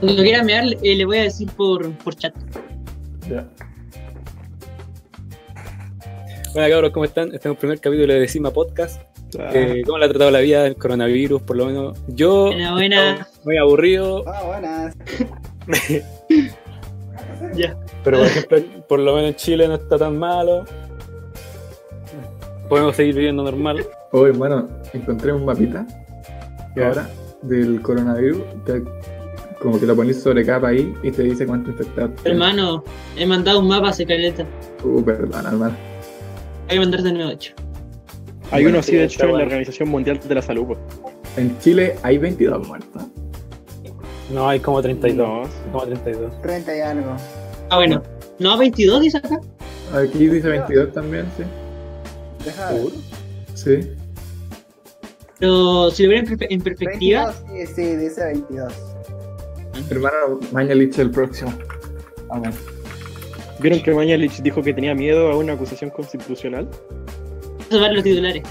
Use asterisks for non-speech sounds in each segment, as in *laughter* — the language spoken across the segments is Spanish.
Cuando quiera mear, eh, le voy a decir por, por chat. Ya. Bueno, cabros, ¿cómo están? Este es el primer capítulo de Decima Podcast. Ah, Eh, ¿Cómo le ha tratado la vida el coronavirus? Por lo menos yo, Buena, buena. muy aburrido, Ah, buenas. *laughs* Ya. pero por ejemplo, por lo menos en Chile no está tan malo. Podemos seguir viviendo normal. Hoy, bueno, encontré un mapita y ahora del coronavirus, te- como que lo pones sobre cada país y te dice cuánto infectados. tienes. Hermano, he mandado un mapa hace caleta. Uh, perdón, hermano. Hay que mandar de nuevo, hecho. Hay Bueno, uno así, sí, de hecho, en la. Organización Mundial de la Salud. pues. En Chile hay 22 muertos. No, hay como 32. No, Como 32. 30 y algo. Ah, bueno. No, 22 dice acá. Aquí dice 22 también, sí. Deja ver. Sí. Pero si lo ven en perspectiva, 22, sí, sí, dice 22. Hermano, Mañalich el próximo. Vamos. ¿Vieron que Mañalich dijo que tenía miedo a una acusación constitucional? eso van los titulares.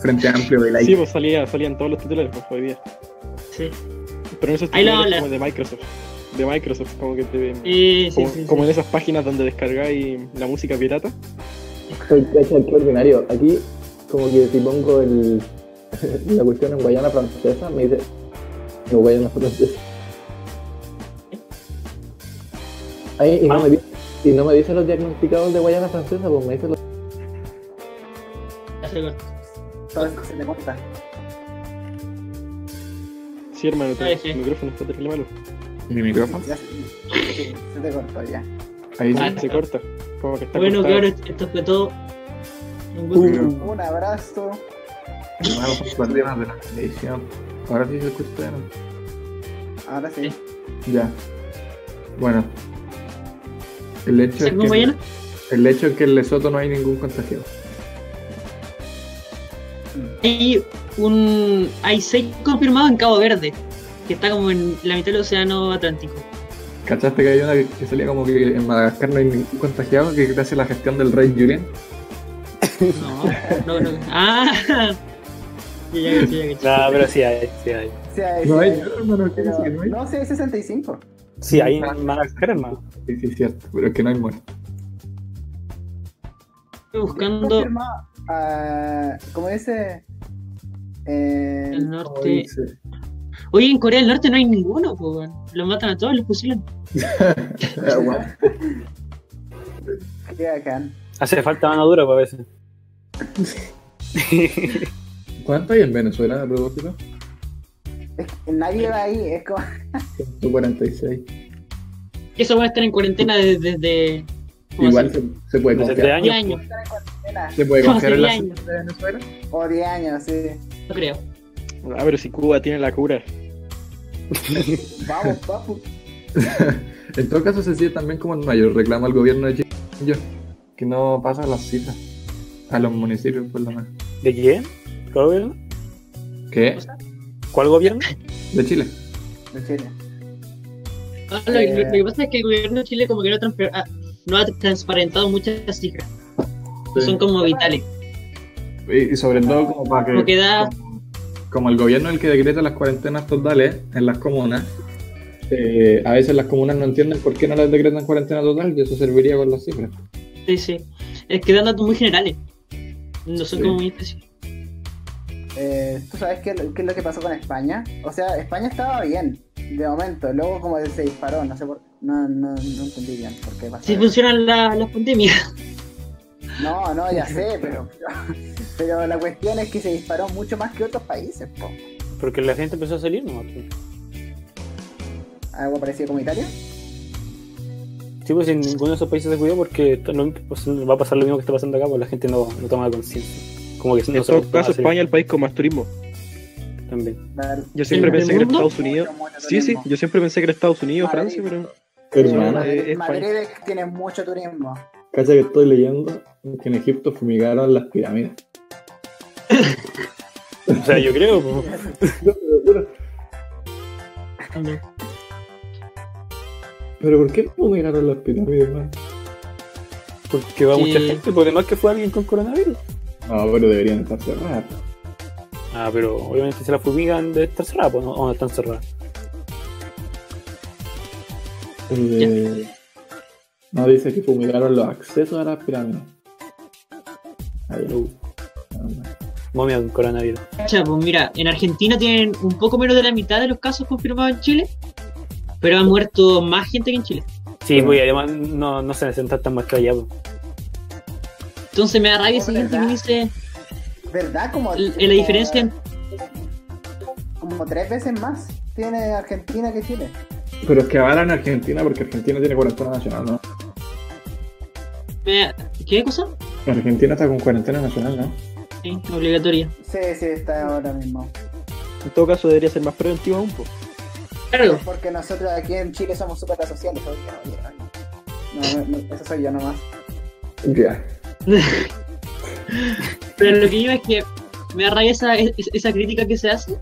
Frente Amplio de Sí, like. pues salía, salían todos los titulares pues, hoy día. Sí. Pero en esos Ahí lo titulares habla. como de Microsoft. De Microsoft, como que te Sí, sí, como, sí. como sí. en esas páginas donde descargáis la música pirata. Soy cacha, qué ordinario. Aquí, como que si pongo el, *laughs* la cuestión en Guayana francesa, me dice. No, Guayana francesa. Ahí, y, no Ah. me dice, y no me dice los diagnosticados de Guayana francesa, pues me dice los. Ya se corta. Todo esto se te corta. Sí, hermano, tu sí. micrófono está terrible malo. Mi micrófono. Ya se, sí, se te cortó ya. Ahí sí. Ah, Se corta. Como que está Bueno, cortado. claro, esto fue todo. Un gusto. Un abrazo. Hermano, son problemas de la televisión. Ahora sí se escucha. Ahora sí. Ya. Bueno. El hecho, es ¿Seguimos que, el hecho es que en Lesoto no hay ningún contagiado. Hay un. Hay seis confirmados en Cabo Verde, que está como en la mitad del océano Atlántico. ¿Cachaste que hay una que, que salía como que en Madagascar no hay ningún contagiado? Que a la gestión del rey Julian. No, no, no. *laughs* Ah, ya, ya, caché, ya, caché. No, pero sí hay, sí hay. Sí, hay, No sí hay, hay. hermano, ¿qué Pero- dice que no hay? no, sí, hay 65. Sí, hay en Madagascar, hermano. Sí, sí, es cierto, pero es que no hay muertos. Estoy buscando ah, como dice. Eh, el norte. dice. Oye, en Corea del Norte no hay ninguno, pues. Los matan a todos, los fusilan. Ah, qué bacán. Hace falta mano dura para veces. *laughs* ¿Cuánto hay en Venezuela a propósito? Es que nadie va ahí, es como. 146. Eso va a estar en cuarentena desde. desde ¿cómo Igual se, se puede Desde confiar. 10 años. años, en. Se puede confiar en la situación de Venezuela. O 10 años, sí. no creo. Ah, pero si Cuba tiene la cura. *laughs* Vamos, papu. *laughs* En todo caso, se sigue también como el mayor reclamo al gobierno de Chile que no pasa las cifras a los municipios, por lo menos. ¿De quién? ¿Cuál gobierno? ¿Qué? ¿Cuál gobierno? De Chile. De Chile. Ah, lo, que pasa es que el gobierno de Chile como que no, ha transfer- ah, no ha transparentado muchas cifras. Sí. Son como vitales. Y, y sobre todo como para que... Como que da- Como, como el gobierno es el que decreta las cuarentenas totales en las comunas, eh, a veces las comunas no entienden por qué no las decretan cuarentena total y eso serviría con las cifras. Sí, sí. Es que dan datos muy generales. No son Sí. como muy específicos. Eh, ¿Tú sabes qué, qué es lo que pasó con España? O sea, España estaba bien, de momento. Luego como se disparó, no sé por No, no, no entendí bien por qué pasó. Si funcionan la- las pandemias. No, no, ya *laughs* sé, pero, pero la cuestión es que se disparó mucho más que otros países, po. Porque la gente empezó a salir, ¿no? Algo parecido como Italia. Sí, pues en ninguno de esos países se cuidó porque no- pues, va a pasar lo mismo que está pasando acá, pues la gente no, no toma conciencia. Como que no En se todo caso, España es el país con más turismo. también. Yo siempre ¿En el pensé que era? Estados Unidos. Sí, sí, yo siempre pensé que era Estados Unidos, Madrid. Francia, pero. Hermano, Madrid. Tiene mucho turismo. Cacha que estoy leyendo que en Egipto fumigaron las pirámides. *laughs* O sea, yo creo, Pero ¿por qué fumigaron las pirámides, man? porque va Sí. mucha gente, por demás que fue alguien con coronavirus. No, pero deberían estar cerradas. Ah, pero obviamente se la fumigan de estar cerrada, pues, ¿no? o no están cerradas. Eh, no dice que fumigaron los accesos a las pirámides. Ahí, uh, Momia con coronavirus. Pues mira, en Argentina tienen un poco menos de la mitad de los casos confirmados en Chile, pero ha muerto más gente que en Chile. Sí, pues y además no, no se necesitan tantas muestras ya. pues. Entonces me da rabia esa gente que ¿verdad? dice ¿Verdad? Como, la como- diferencia en- Como tres veces más tiene Argentina que Chile. Pero es que avalan a Argentina porque Argentina tiene cuarentena nacional, ¿no? ¿Qué cosa? Argentina está con cuarentena nacional, ¿no? Sí, obligatoria. Sí, sí, está ahora mismo. En todo caso, debería ser más preventivo aún. Claro, Porque nosotros aquí en Chile somos súper asociales. No, no, no, eso soy yo nomás. Ya. *laughs* pero lo que iba es que me da rabia esa, es- esa crítica que se hace,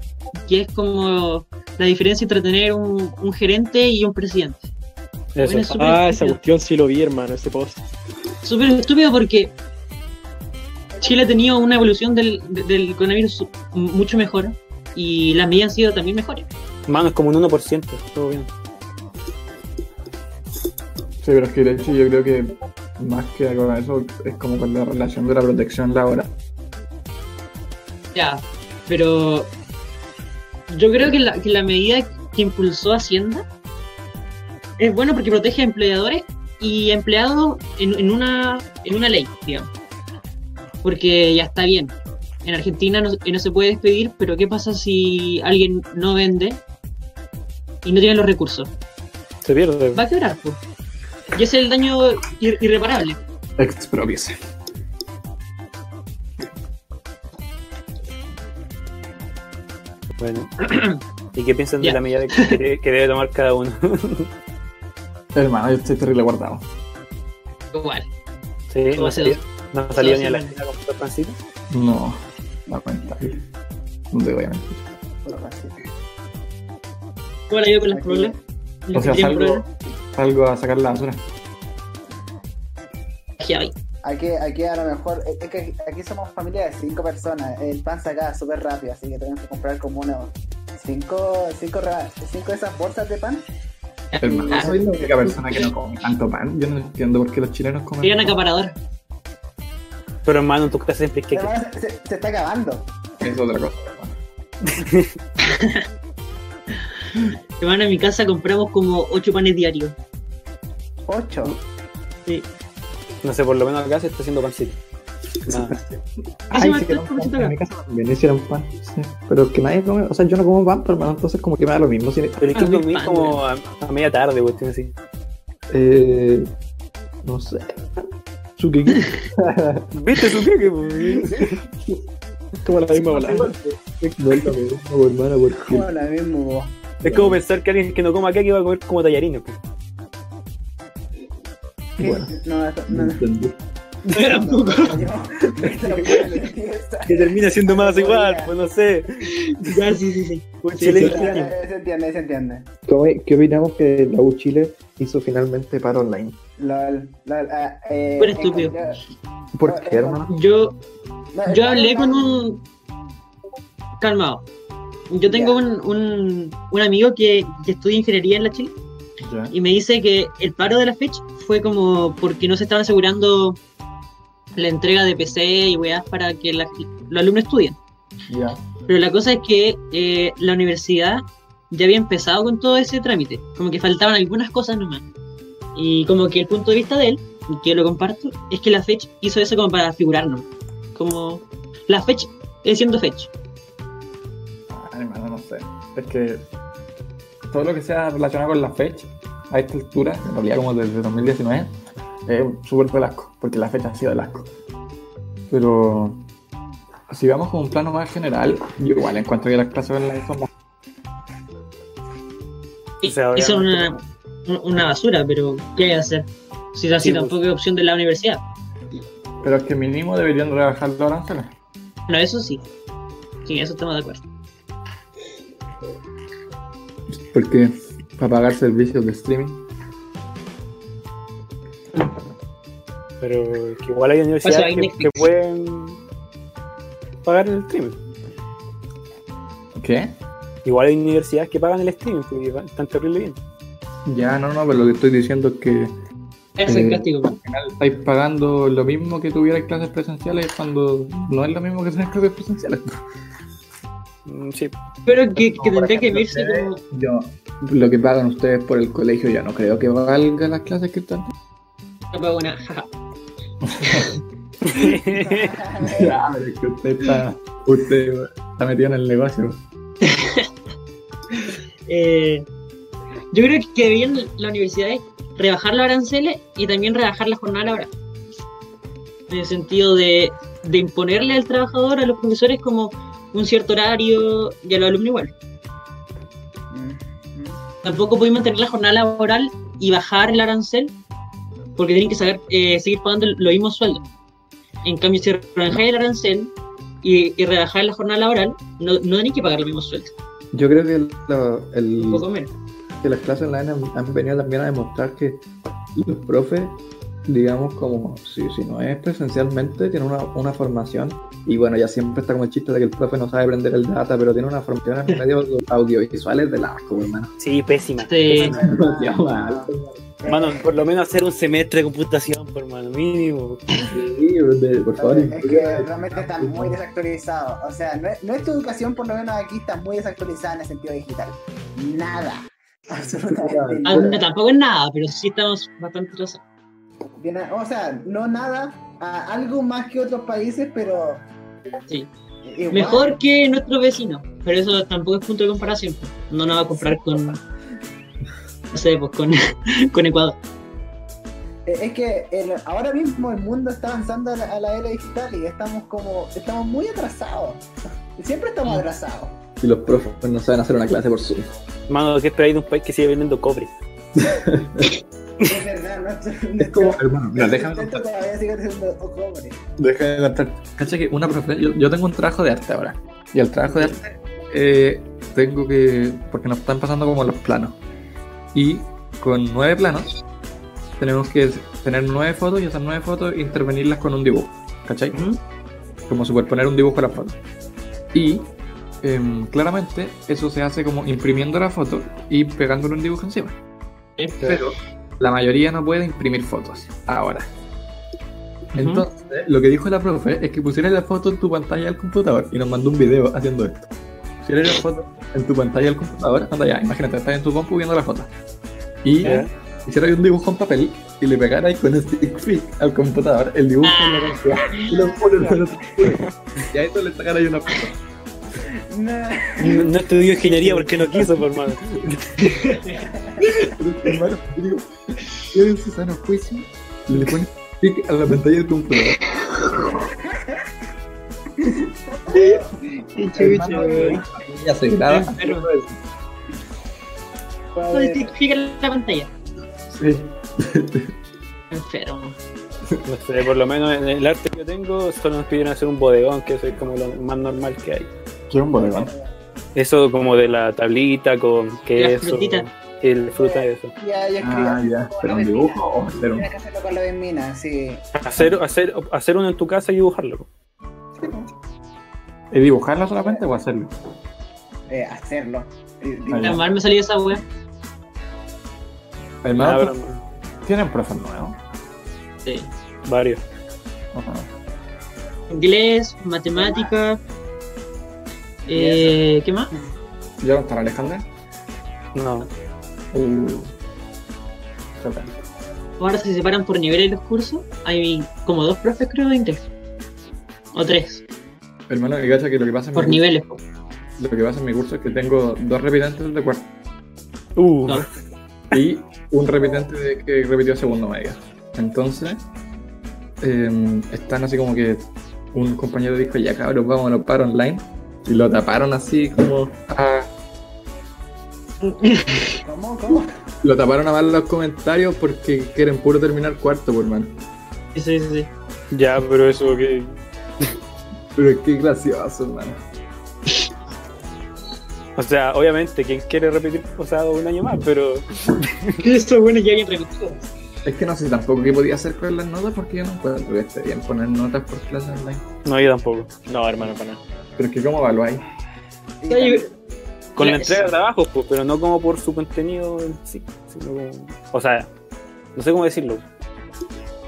que es como la diferencia entre tener un, un gerente y un presidente. Eso. Bueno, súper Ah, esa cuestión sí lo vi, hermano, ese post. Súper estúpido porque Chile ha tenido una evolución del, de- del coronavirus mucho mejor y las medidas han sido también mejores. Mano, es como un 1%. Todo bien. Sí, pero es que de hecho yo creo que más que con eso es como con la relación de la protección laboral. Ya, pero yo creo que la, que la medida que impulsó Hacienda es bueno porque protege a empleadores y empleados en, en una, en una ley, digamos. Porque ya está bien. En Argentina no, no se puede despedir, pero ¿qué pasa si alguien no vende y no tiene los recursos? Se pierde. Va a quebrar, pues. Y ese es el daño ir- irreparable. Expropiese. Bueno. *clears throat* ¿Y qué piensan de la medida que, que- que debe tomar cada uno? *laughs* Hermano, yo estoy terrible guardado. Igual. sí, no salido, no ha salido ni a la esquina con comprar pancito. No, lamentable. No te voy a mentir. ¿Cómo la llevo con las problemas? O sea, salgo, salgo a sacar la basura. Aquí, aquí a lo mejor, es que aquí somos familia de cinco personas. El pan se acaba súper rápido, así que tenemos que comprar como unos cinco, cinco, cinco de esas bolsas de pan. Hermano, soy la única persona que no come tanto pan. Yo no entiendo por qué los chilenos comen. Sería una pan. acaparadora. Pero hermano, en tu casa siempre hay que. Se, se está acabando. Es otra cosa. hermano. *laughs* Hermano, en mi casa compramos como 8 panes diarios. Ocho. Sí. No sé, por lo menos acá se está haciendo pancito. Nada. Ay, me sí que por en mi casa también hicieron pan. Sí. Pero es que nadie come. O sea, yo no como pan, pero hermano, entonces como que me da lo mismo. Si, Pero es que Ah, dormí pan, como a, a media tarde, cuestión así. eh, no sé. Tsukiki. *laughs* ¿Viste su qué? pues? Es como la misma bola. Es. Como la misma. Es como pensar que alguien que no coma que va a comer como tallarines. Pues. ¿Qué? Bueno. No, No no. Tampoco. *laughs* Que termina siendo más igual, pues no sé. Ya, sí, sí, sí. Chile. Eh, Se entiende, se entiende. ¿Cómo- ¿Qué opinamos que la U Chile hizo finalmente paro online? Lol, lol, ah, eh, Pero estúpido. encontré- ¿Por qué, hermano? Yo, yo hablé con un. Calmado. Yo tengo un, un, un amigo que, que estudia ingeniería en la Chile Ya. y me dice que el paro de la fecha fue como porque no se estaban asegurando la entrega de PC y weas para que la- los alumnos estudien. Ya. Pero la cosa es que eh, la universidad ya había empezado con todo ese trámite. Como que faltaban algunas cosas nomás. Y como que el punto de vista de él, y que lo comparto, es que la fecha hizo eso como para figurarnos. Como la fecha es siendo fecha. Ay, hermano, no sé. Es que todo lo que sea relacionado con la fecha, a esta altura, en realidad como desde 2019, es súper del asco, porque la fecha ha sido del asco. Pero si vamos con un plano más general, yo igual encuentro que las clases online son más... Y una, una basura, pero ¿qué hay que hacer? Si así Sí, pues. tampoco es opción de la universidad. Pero es que mínimo deberían rebajar los aranceles. No, eso sí. Sí, eso estamos de acuerdo. Porque para pagar servicios de streaming. Pero es que igual hay universidades que, pueden pagar el streaming. ¿Qué? Igual hay universidades que pagan el streaming porque están terrible bien. Ya, no, no, pero lo que estoy diciendo es que es Eh, el castigo. al final estáis pagando lo mismo que tuvierais clases presenciales cuando no es lo mismo que tener clases presenciales. Mm, Sí, Pero que, que tendría que verse como. Yo, lo que pagan ustedes por el colegio, yo no creo que valga las clases que están. No pago nada. jaja. *laughs* Ya, pero es que usted está, usted está metido en el negocio. *laughs* Eh, yo creo que deberían las universidades rebajar los aranceles y también rebajar la jornada laboral. En el sentido de, de imponerle al trabajador, a los profesores, como un cierto horario y a los alumnos igual. Tampoco pueden mantener la jornada laboral y bajar el arancel porque tienen que saber, eh, seguir pagando los mismos sueldos. En cambio, si rebajáis el arancel y, y rebajáis la jornada laboral, no, no tienen que pagar los mismos sueldos. Yo creo que, lo- el- Un poco menos. que las clases online han, han venido también a demostrar que los profes, digamos, como si, si no es presencialmente, tienen una, una formación. Y bueno, ya siempre está como el chiste de que el profe no sabe prender el data, pero tiene una formación en medios audiovisuales de asco, hermano. sí, pésima. Sí. *laughs* Mal. Mano, por lo menos hacer un semestre de computación, por mano, mínimo. Sí, por favor. Es que realmente está muy desactualizado. O sea, nue- nuestra educación, por lo menos aquí, está muy desactualizada en el sentido digital. Nada. *laughs* Absolutamente Ah, no, tampoco es nada, pero sí estamos bastante atrasados. Viene- O sea, no nada, a algo más que otros países, pero. Sí. igual. Mejor que nuestro vecino, pero eso tampoco es punto de comparación. No nos va a comparar con. No sé, pues con, *laughs* con Ecuador. Eh, Es que el- ahora mismo el mundo está avanzando a la, a la era digital y estamos como. Estamos muy atrasados. Siempre estamos atrasados. Y los profes no saben hacer una clase por Zoom. Mano, ¿qué esperáis de un país que sigue vendiendo cobre? *laughs* Es verdad, nuestro, Es como, *laughs* hermano, mira, déjame contar. todavía sigue siendo cobre. Déjame contar. Cacha que una profe, yo, yo tengo un trabajo de arte ahora. Y el trabajo de arte eh, tengo que. Porque nos están pasando como los planos. Y con nueve planos tenemos que tener nueve fotos y esas nueve fotos intervenirlas con un dibujo. ¿Cachai? Como superponer un dibujo a la foto. Y em, claramente eso se hace como imprimiendo la foto y pegándole un dibujo encima. Pero la mayoría no puede imprimir fotos ahora. Entonces, lo que dijo la profe es que pusieras la foto en tu pantalla del computador y nos mandó un video haciendo esto. Pusieras la foto en tu pantalla del computador, anda ya, imagínate, estás en tu compu viendo la foto. Y Ya. hicieras un dibujo en papel y le pegaras con el stick fit al computador el dibujo en la pantalla y lo pones en otro Y a eso le sacaras una foto. No, no estudió ingeniería porque no quiso, por mano. Pero, hermano, yo digo, yo en su sano juicio le pones clic a la pantalla del computador. Hermano, ya se graba. Pero- A No ver, identifica la pantalla. Sí. *laughs* Enfermo. No sé, por lo menos en el arte que yo tengo, solo nos pidieron hacer un bodegón, que eso es como lo más normal que hay. Quiero un bodegón. Eso como de la tablita con queso, frutita. el fruta eso. Ya, ya escribí. Ah, ya. ¿Pero un dibujo o hacer un.? Tienes que hacerlo con la Benmina, sí. Hacer, hacer, hacer uno en tu casa y dibujarlo. ¿Es dibujarlo solamente o hacerlo? Eh, hacerlo. La mal me salió esa wea. Ah, pero- ¿tienen profes nuevos? Sí. varios. Ajá. Inglés, matemática. Eh, ¿Qué más? ¿Ya no están Alejandra? No. Uh. Choca. Ahora se separan por niveles los cursos. Hay como dos profes, creo, de inglés. O tres, Hermano, y gacha que lo que pasa en por mi niveles. curso, lo que pasa en mi curso es que tengo dos repitentes de cuarto Uh, No. y un repitente de que repitió segundo medio. Entonces, em, están así como que un compañero dijo, ya cabros, vámonos para online. Y lo taparon así como a... ¿Cómo? ¿Cómo? Lo taparon a mal los comentarios porque quieren puro terminar cuarto, por mano. Sí, sí, sí. sí. ya, pero eso que. *laughs* Pero es que gracioso, hermano. O sea, obviamente, quien quiere repetir pasado un año más, pero. *laughs* Esto bueno ya bien repetido. Es que no sé tampoco qué podía hacer con las notas porque yo no encuentro que esté bien poner notas por clase online. No, yo tampoco. No, hermano, para nada. Pero es que cómo evaluáis. Con la entrega de trabajos, pues, pero no como por su contenido en sí. sino como- o sea, no sé cómo decirlo.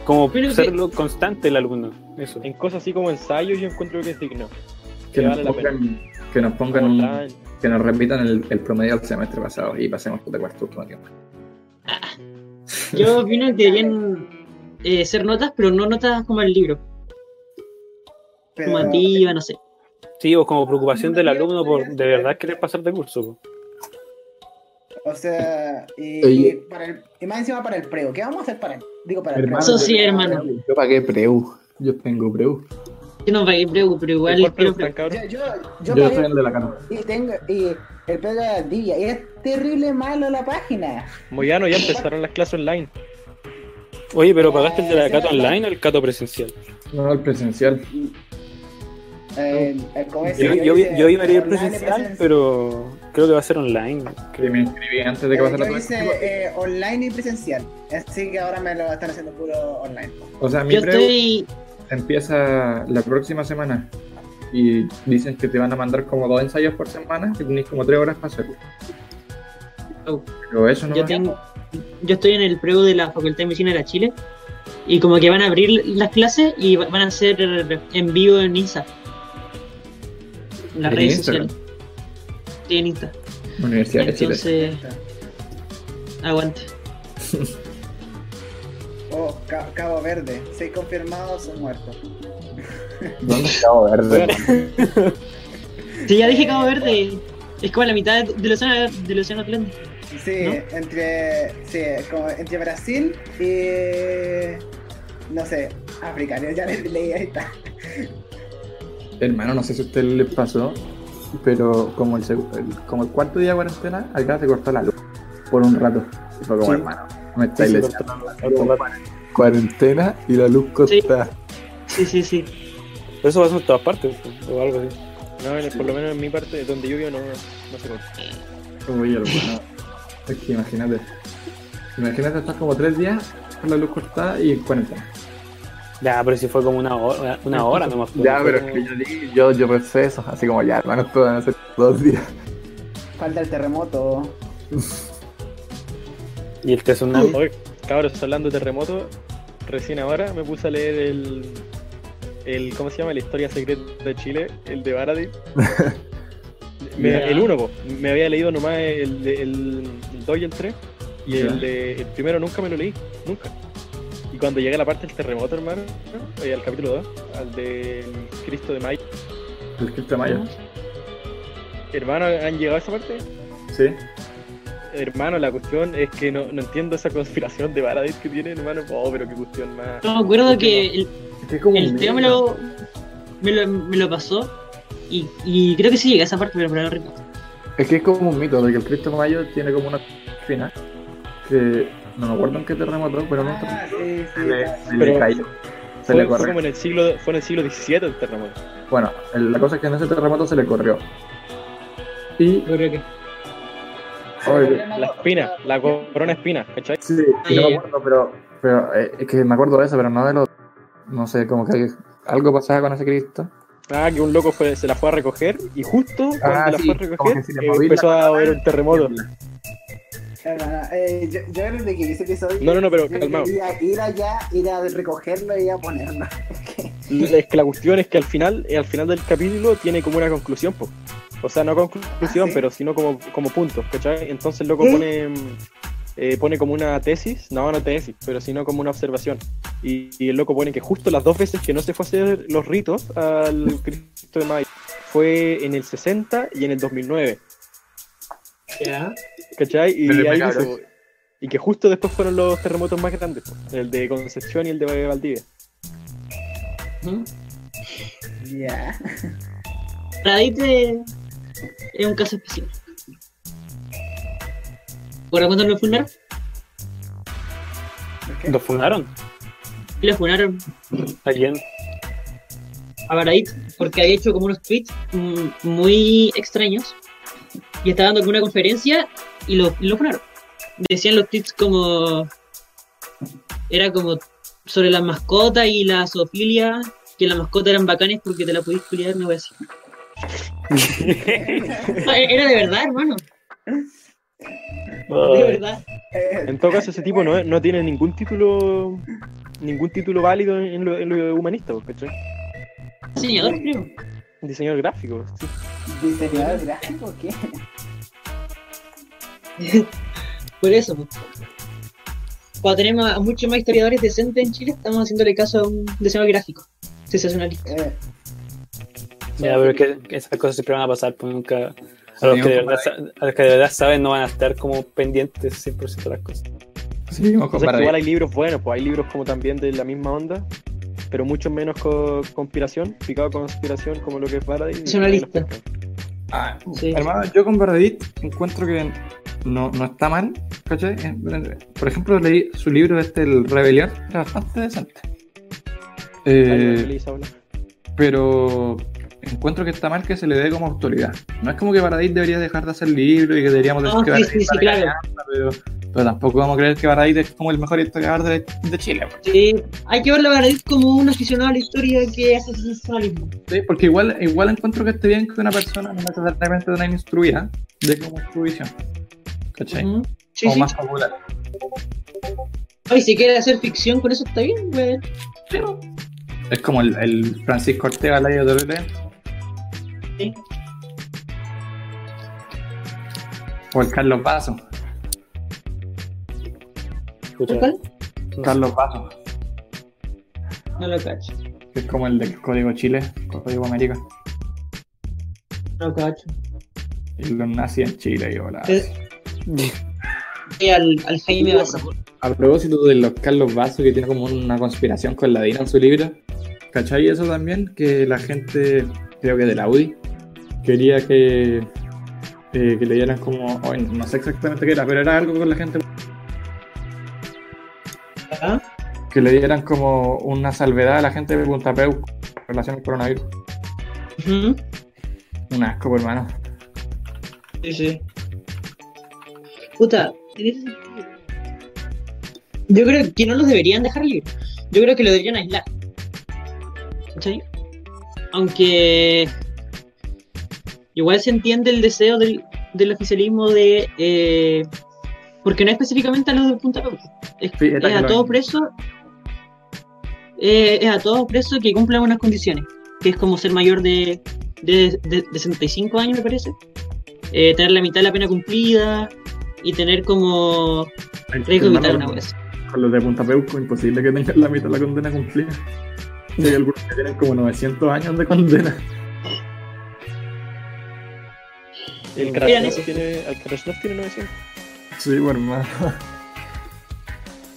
Como Pero que- serlo constante el alumno. Eso. En cosas así como ensayos yo encuentro que es digno. Que Que nos vale pongan, que nos pongan Como un, que nos repitan el, el promedio del semestre pasado y pasemos de cuarto último tiempo. *laughs* Yo opino que deberían eh, ser notas, pero no notas como el libro. Pero, Formativa, no sé. Sí, o como preocupación del alumno por de verdad querer pasar de curso. o sea, y, para el, y más encima para el preo. ¿Qué vamos a hacer para el? Digo, para el Hermano. Eso sí, hermano. Yo pagué preu. Yo tengo preu. Yo no pagué preu, pero igual ¿Cuál quiero preguntan, preu. Yo, yo, Yo yo, soy pagué el de la cara. y tengo y el preo de Divia y es terrible malo la página. Moyano, ya empezaron las clases online. Oye, pero ¿pagaste el de la Cato online o el Cato presencial? No, el presencial. ¿Cómo es? Yo, Yo yo, vi- yo iba a ir y presencial, pero creo que va a ser online. Que me inscribí antes de que Eh, pasara yo todo hice eh, online y presencial, así que ahora me lo están haciendo puro online. O sea, mi Yo estoy. empieza la próxima semana y dicen que te van a mandar como dos ensayos por semana que tenés como tres horas para hacerlo. Pero eso no Yo tengo. Yo estoy en el preu de la Facultad de Medicina de la Chile. Y como que van a abrir las clases y va- van a hacer en vivo en Insta. En las ¿En redes Instagram? sociales. Sí, en Insta. Universidad de Chile. Entonces, aguante. *laughs* Oh, Ca- Cabo Verde, seis confirmados, un muerto. ¿Dónde Cabo Verde? *laughs* Sí, ya dije Cabo Verde. Es como la mitad de- del océano, del océano Atlántico. Sí, ¿No? entre sí, como entre Brasil y no sé, África, ya le leí ahí está. Hermano, no sé si a usted le pasó, pero como el, seg- el- como el cuarto día de cuarentena, acá se cortó la luz por un rato. Y fue como, Sí. hermano, me Sí, estáis sí, leyendo. Cuarentena y la luz cortada. Sí, sí, sí. Pero eso pasa en todas partes, o algo así. No, el- por lo menos en mi parte, donde yo vivo, no, no se corta. Uy, hermano. Es que imagínate. Imagínate estar como tres días con la luz cortada y en cuarentena. Ya, pero si fue como una hora, una hora nomás. pues, Ya, pero es que yo, di- yo, yo pensé eso, así como ya, hermano, esto van a ser dos días. Falta el terremoto. Y el tsunami. Oye, cabros, hablando de terremoto, recién ahora me puse a leer el, el ¿cómo se llama? La historia secreta de Chile, el de Baradit. *laughs* Me- Ya. El 1, me había leído nomás el, de- el, 2 y el 3, y el, de, el primero nunca me lo leí, nunca. Cuando llegué a la parte del terremoto, hermano, eh, al capítulo 2, al de Cristo de Mayo, El Cristo de Mayo. hermano, ¿han llegado a esa parte? Sí. Hermano, la cuestión es que no, no entiendo esa conspiración de Baradit que tiene, hermano. Oh, pero qué cuestión más. No me acuerdo que el, Es como el Teo me lo, me lo, me lo pasó. Y, y creo que sí llegué a esa parte, pero no recuerdo. Es que es como un mito de que el Cristo de Mayo tiene como una final que no me acuerdo en qué terremoto, pero no Ah, sí, sí, se le, cayó. Se Fue, le fue corrió. como en el siglo, fue en el siglo XVII el terremoto. Bueno, el- la cosa es que en ese terremoto se le corrió. Y creo que. Oye, La espina, la corona espina, ¿cachai? Sí, no me acuerdo, pero, pero eh, es que me acuerdo de eso, pero no de lo. No sé, como que algo pasaba con ese Cristo. Ah, que un loco fue, se la fue a recoger y justo cuando Ah, la sí, fue a recoger eh, empezó a haber un terremoto. Eh, yo, que ese episodio. No, no, no, pero calmado. Ir allá, ir a recogerlo y a ponerlo. *laughs* Es que la cuestión es que al final, eh, al final del capítulo tiene como una conclusión, po. O sea, no conclusión, Ah, ¿sí? pero sino como, como puntos, ¿cachai? Entonces el loco ¿Sí? pone, eh, pone como una tesis, no, no tesis, pero sino como una observación. Y, y el loco pone que justo las dos veces que no se fue a hacer los ritos al Cristo de Mayo fue en el 60 y en el 2009, Ya. ¿Cachai? Y, ahí dice, que justo después fueron los terremotos más grandes, el de Concepción y el de Valdivia. ¿Mm? Ya. *laughs* Radite es un caso especial. ¿Por cuánto lo funaron? ¿Lo fundaron? Lo funaron ¿A quién? a Baradit porque había hecho como unos tweets mm, muy extraños y estaba dando como una conferencia y lo, y lo funaron. Decían los tweets como. Era como sobre las mascotas y la zoofilia, que las mascotas eran bacanes porque te la podías culiar, no voy a decir. Era de verdad, hermano. De verdad. En todo caso, ese tipo no, no tiene ningún título ningún título válido en lo, en lo humanista, pues, ¿cachai? Diseñador, creo. Diseñador gráfico. sí. ¿Diseñador gráfico? ¿Qué? *laughs* Por eso. pues. Cuando tenemos a muchos más historiadores decentes en Chile, estamos haciéndole caso a un diseñador gráfico. Sensacionalista. Eh, Ya, pero es que, que esas cosas siempre van a pasar, pues nunca. A los, que de verdad, sa- a los que de verdad saben no van a estar como pendientes 100% de las cosas. Seguimos O sea, que igual hay libros buenos, pues hay libros como también de la misma onda, pero mucho menos co- conspiración, picado con conspiración como lo que es Paradise. Es una lista. Ah, Sí. Hermano, yo con Paradis encuentro que no, no está mal, ¿cachai? Eh, Por ejemplo, leí su libro este, El Rebelión, era bastante decente. Eh, pero encuentro que está mal que se le dé como autoridad. No es como que Paradis debería dejar de hacer libros y que deberíamos decir No, que sí, Paradis sí, sí, claro. pero, pero tampoco vamos a creer que Paradis es como el mejor historiador de, de Chile. Sí, hay que verlo a Baradit como un aficionado a la historia que hace sensacionalismo. Sí, porque igual, igual encuentro que esté bien que una persona no necesariamente una instruida de cómo es su visión. ¿Cachai? Sí, Como sí. más popular. Ay, si quiere hacer ficción con eso está bien, güey. Es como el, el Francisco Ortega Laya de Lele. Sí. O el Carlos Vaso. ¿Cuál? Carlos Vaso. No lo cacho. Es como el del Código Chile, Código América. No lo cacho. Y los nazis en Chile y hola. Es- Sí, al, al Jaime Baza. A propósito de los Carlos Vaso, que tiene como una conspiración con la DINA en su libro. ¿Cachai eso también? Que la gente, creo que de la UDI, quería que, eh, que le dieran como. no sé exactamente qué era, pero era algo con la gente. ¿Ah? Que le dieran como una salvedad a la gente de Punta Peu en relación al coronavirus. Ujú. Un asco, pues, hermano. Sí, sí. Puta, yo creo que no los deberían dejar libres. Yo creo que lo deberían aislar. ¿Cachai? Aunque igual se entiende el deseo del, del oficialismo de. eh, porque no específicamente a los de Punta Peuco. Es, Sí, es a todo preso. eh, es a todo preso que cumpla unas condiciones. Que es como ser mayor de, de, de, de 65 años, me parece eh, tener la mitad de la pena cumplida y tener como riesgo vital una así. Con los de Punta Peuco, imposible que tengan la mitad de la condena cumplida. Y hay algunos que tienen como 900 años de condena. El Krasnov tiene, el Krasnov tiene 900. Sí, bueno,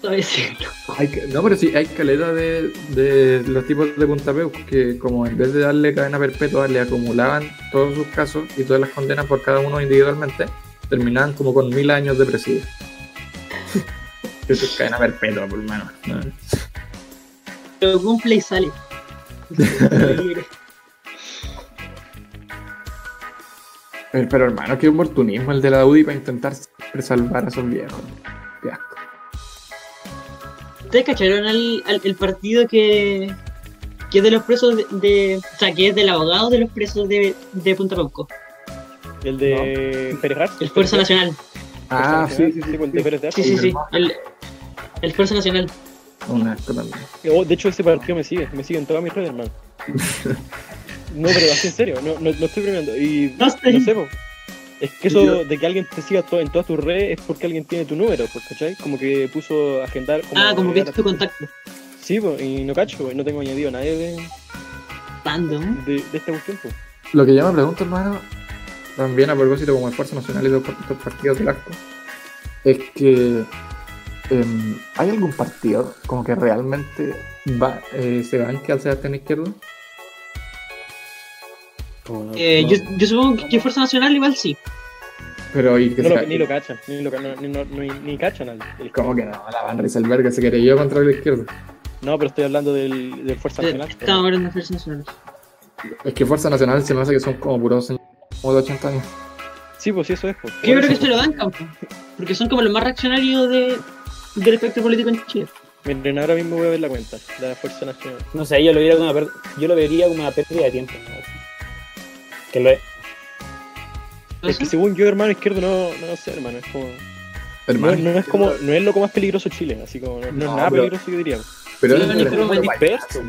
decirlo. Hay no, pero sí, hay caleta de, de los tipos de Punta Peuco que como en vez de darle cadena perpetua, le acumulaban todos sus casos y todas las condenas por cada uno individualmente, terminaban como con mil años de presidio. *laughs* Eso es cadena perpetua, por hermano. ¿no? Pero cumple y sale. Libre. *laughs* Pero, pero, hermano, qué oportunismo el de la UDI para intentar siempre salvar a esos viejos. Qué asco. ¿Ustedes cacharon al, al- el partido que, que es de los presos de, de- O sea, que es del abogado de los presos de, de Punta Peuco? El de Pérez Hart. El Fuerza Nacional. Ah, sí, sí, sí. el de. Sí, sí, sí. El, el Fuerza Nacional. Un asco también. Oh, de hecho, ese partido me sigue, me sigue en todas mis redes, hermano. *laughs* No, pero así en serio, no, no, no estoy bromeando. Y No sé, po. Es que eso de que alguien te siga to- en todas tus redes es porque alguien tiene tu número, pues, ¿cachai? Como que puso agendar. Ah, como que es tu contacto. Sí, pues, y no cacho, pues, no tengo añadido a nadie de, Random. de, de esta cuestión, pues. Lo que yo me pregunto, hermano, también a propósito como Esfuerzo Nacional y de estos partidos del arco, es que em, ¿hay algún partido como que realmente va, eh, se banque al Sebastián Izquierdo? no- Eh, no- yo, yo supongo que Fuerza Nacional igual sí. Pero y que No lo- se- ni lo cachan, ni lo ni, no- ni, ni cachan al. el- ¿Cómo que no? La Van Rieselberg se quería yo contra la izquierda. No, pero estoy hablando del, del Fuerza Eh, Nacional. Estamos hablando de Fuerza Nacional. Es que Fuerza Nacional se me hace que son como puros señores como de 80 años. Sí, pues sí, eso es. Pues. Yo creo que se lo dan campo. Porque son como los más reaccionarios de, del espectro político en Chile. Miren, ahora mismo voy a ver la cuenta de la Fuerza Nacional. No sé, yo lo vería como una, per- yo lo vería como una pérdida de tiempo. ¿no? Que lo es. Es que según yo, hermano izquierdo, no, no sé, hermano. Es como. No, Hermano, no es como, no es lo más peligroso Chile, así como, no, no es nada pero- peligroso, yo diría. pero Sí, es pero tremendo payaso.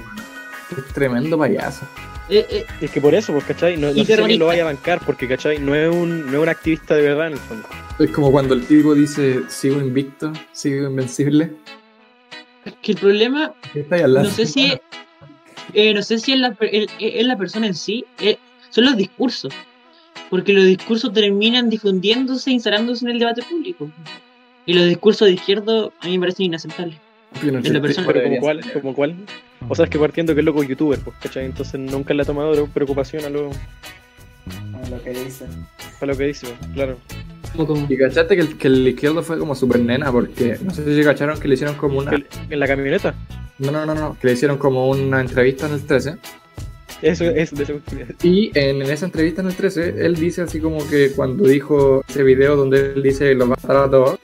Es tremendo payaso. Eh, eh, Es que por eso, pues, ¿cachai? No, sé si lo vaya a bancar, porque, ¿cachai? No es un, no es un activista de verdad en el fondo. Es como cuando el tipo dice, sigo invicto, sigo invencible. que el problema no sé si eh, no sé si es la, el- es la persona en sí eh, son los discursos porque los discursos terminan difundiéndose instalándose en el debate público y los discursos de izquierdo a mí me parecen inaceptables Pinochet, es la persona- Pero como cuál, como cuál. O sea, es que partiendo que el loco es youtuber, pues, ¿cachai? Entonces nunca le ha tomado preocupación a lo, a lo que dicen. a lo que dice, pues, claro. como, Y cachaste que el, que el izquierdo fue como super nena, porque no sé si cacharon que le hicieron como una. En la camioneta. No, no, no, no, que le hicieron como una entrevista en el 13. Eso es de seguridad. Y en, en esa entrevista en el 13, él dice así como que cuando dijo ese video donde él dice los va a matar a todos,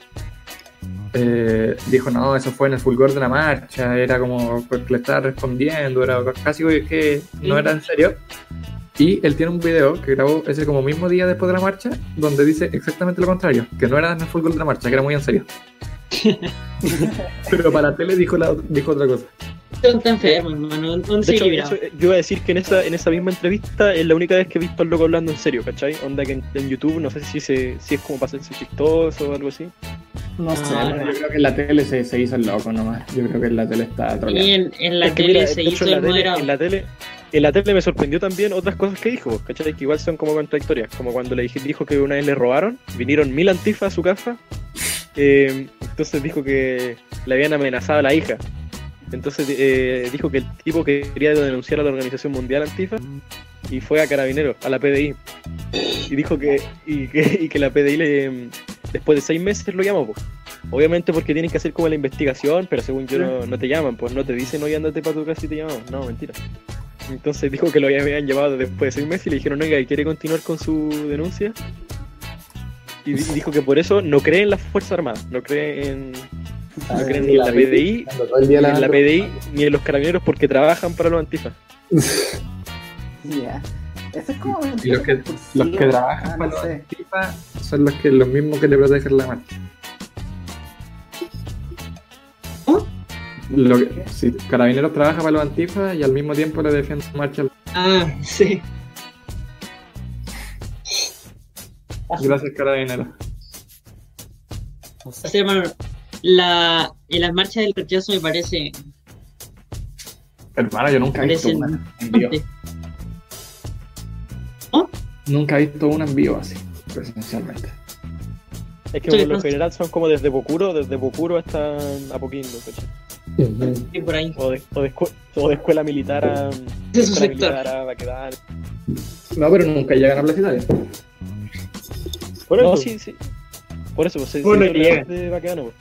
eh, dijo no, eso fue en el fulgor de la marcha, era como porque le estaba respondiendo, era casi que no era en serio. Y él tiene un video que grabó ese como mismo día después de la marcha, donde dice exactamente lo contrario, que no era en el fulgor de la marcha, que era muy en serio. *laughs* Pero para la tele dijo, la, dijo otra cosa. Son tan enfermos, hermano. Un De hecho, hecho, yo iba a decir que en esa, en esa misma entrevista es la única vez que he visto al loco hablando en serio, ¿cachai? Onda que en, en YouTube, no sé si, se, si es como para hacerse chistoso o algo así. No sé, yo creo que en la tele se, se hizo el loco nomás. Yo creo que en la tele está Y en, en la Es que tele mira, se hecho, hizo en la el tele, en la tele en la tele me sorprendió también otras cosas que dijo, ¿cachai? Que igual son como contradictorias. Como cuando le dije, dijo que una vez le robaron, vinieron mil antifas a su casa. Eh, entonces dijo que le habían amenazado a la hija. Entonces eh, dijo que el tipo quería denunciar a la Organización Mundial Antifa y fue a Carabineros, a la PDI. Y dijo que, y que, y que la PDI le, después de seis meses lo llamó, pues. Obviamente porque tienen que hacer como la investigación, pero según yo no, no te llaman, pues no te dicen, oye, andate para tu casa y te llamamos. No, mentira. Entonces dijo que lo habían llamado después de seis meses y le dijeron, oiga, ¿y quiere continuar con su denuncia? Y di- dijo que por eso no cree en las Fuerzas Armadas, no cree en, no creen ni en la PDI, ni en la PDI, ni en los carabineros porque trabajan para los antifas. Ya. Eso es como. Y los que, los que trabajan Ah, para no los sé. antifa son los, que, los mismos que le protegen la marcha. ¿Cómo? Lo que, sí, Carabineros trabaja para los antifas y al mismo tiempo le defiende la marcha. Ah, sí. Gracias, Carabineros. O sea, hermano, la, en las marchas del rechazo me parece. Hermano, yo nunca he visto una en vivo. Nunca he visto una en vivo así, presencialmente. Es que Sí, por lo general son como desde Bocuro, desde Bocuro hasta Apoquindo, ¿cachai? Sí, por ahí. O de, o de, escu- o de escuela militar a. Su escuela sector. militar a. No, pero nunca llegan a Plaza Italia. Por No, eso. sí, sí. Por eso, pues Bueno, se- llega. de Baquedano, pues.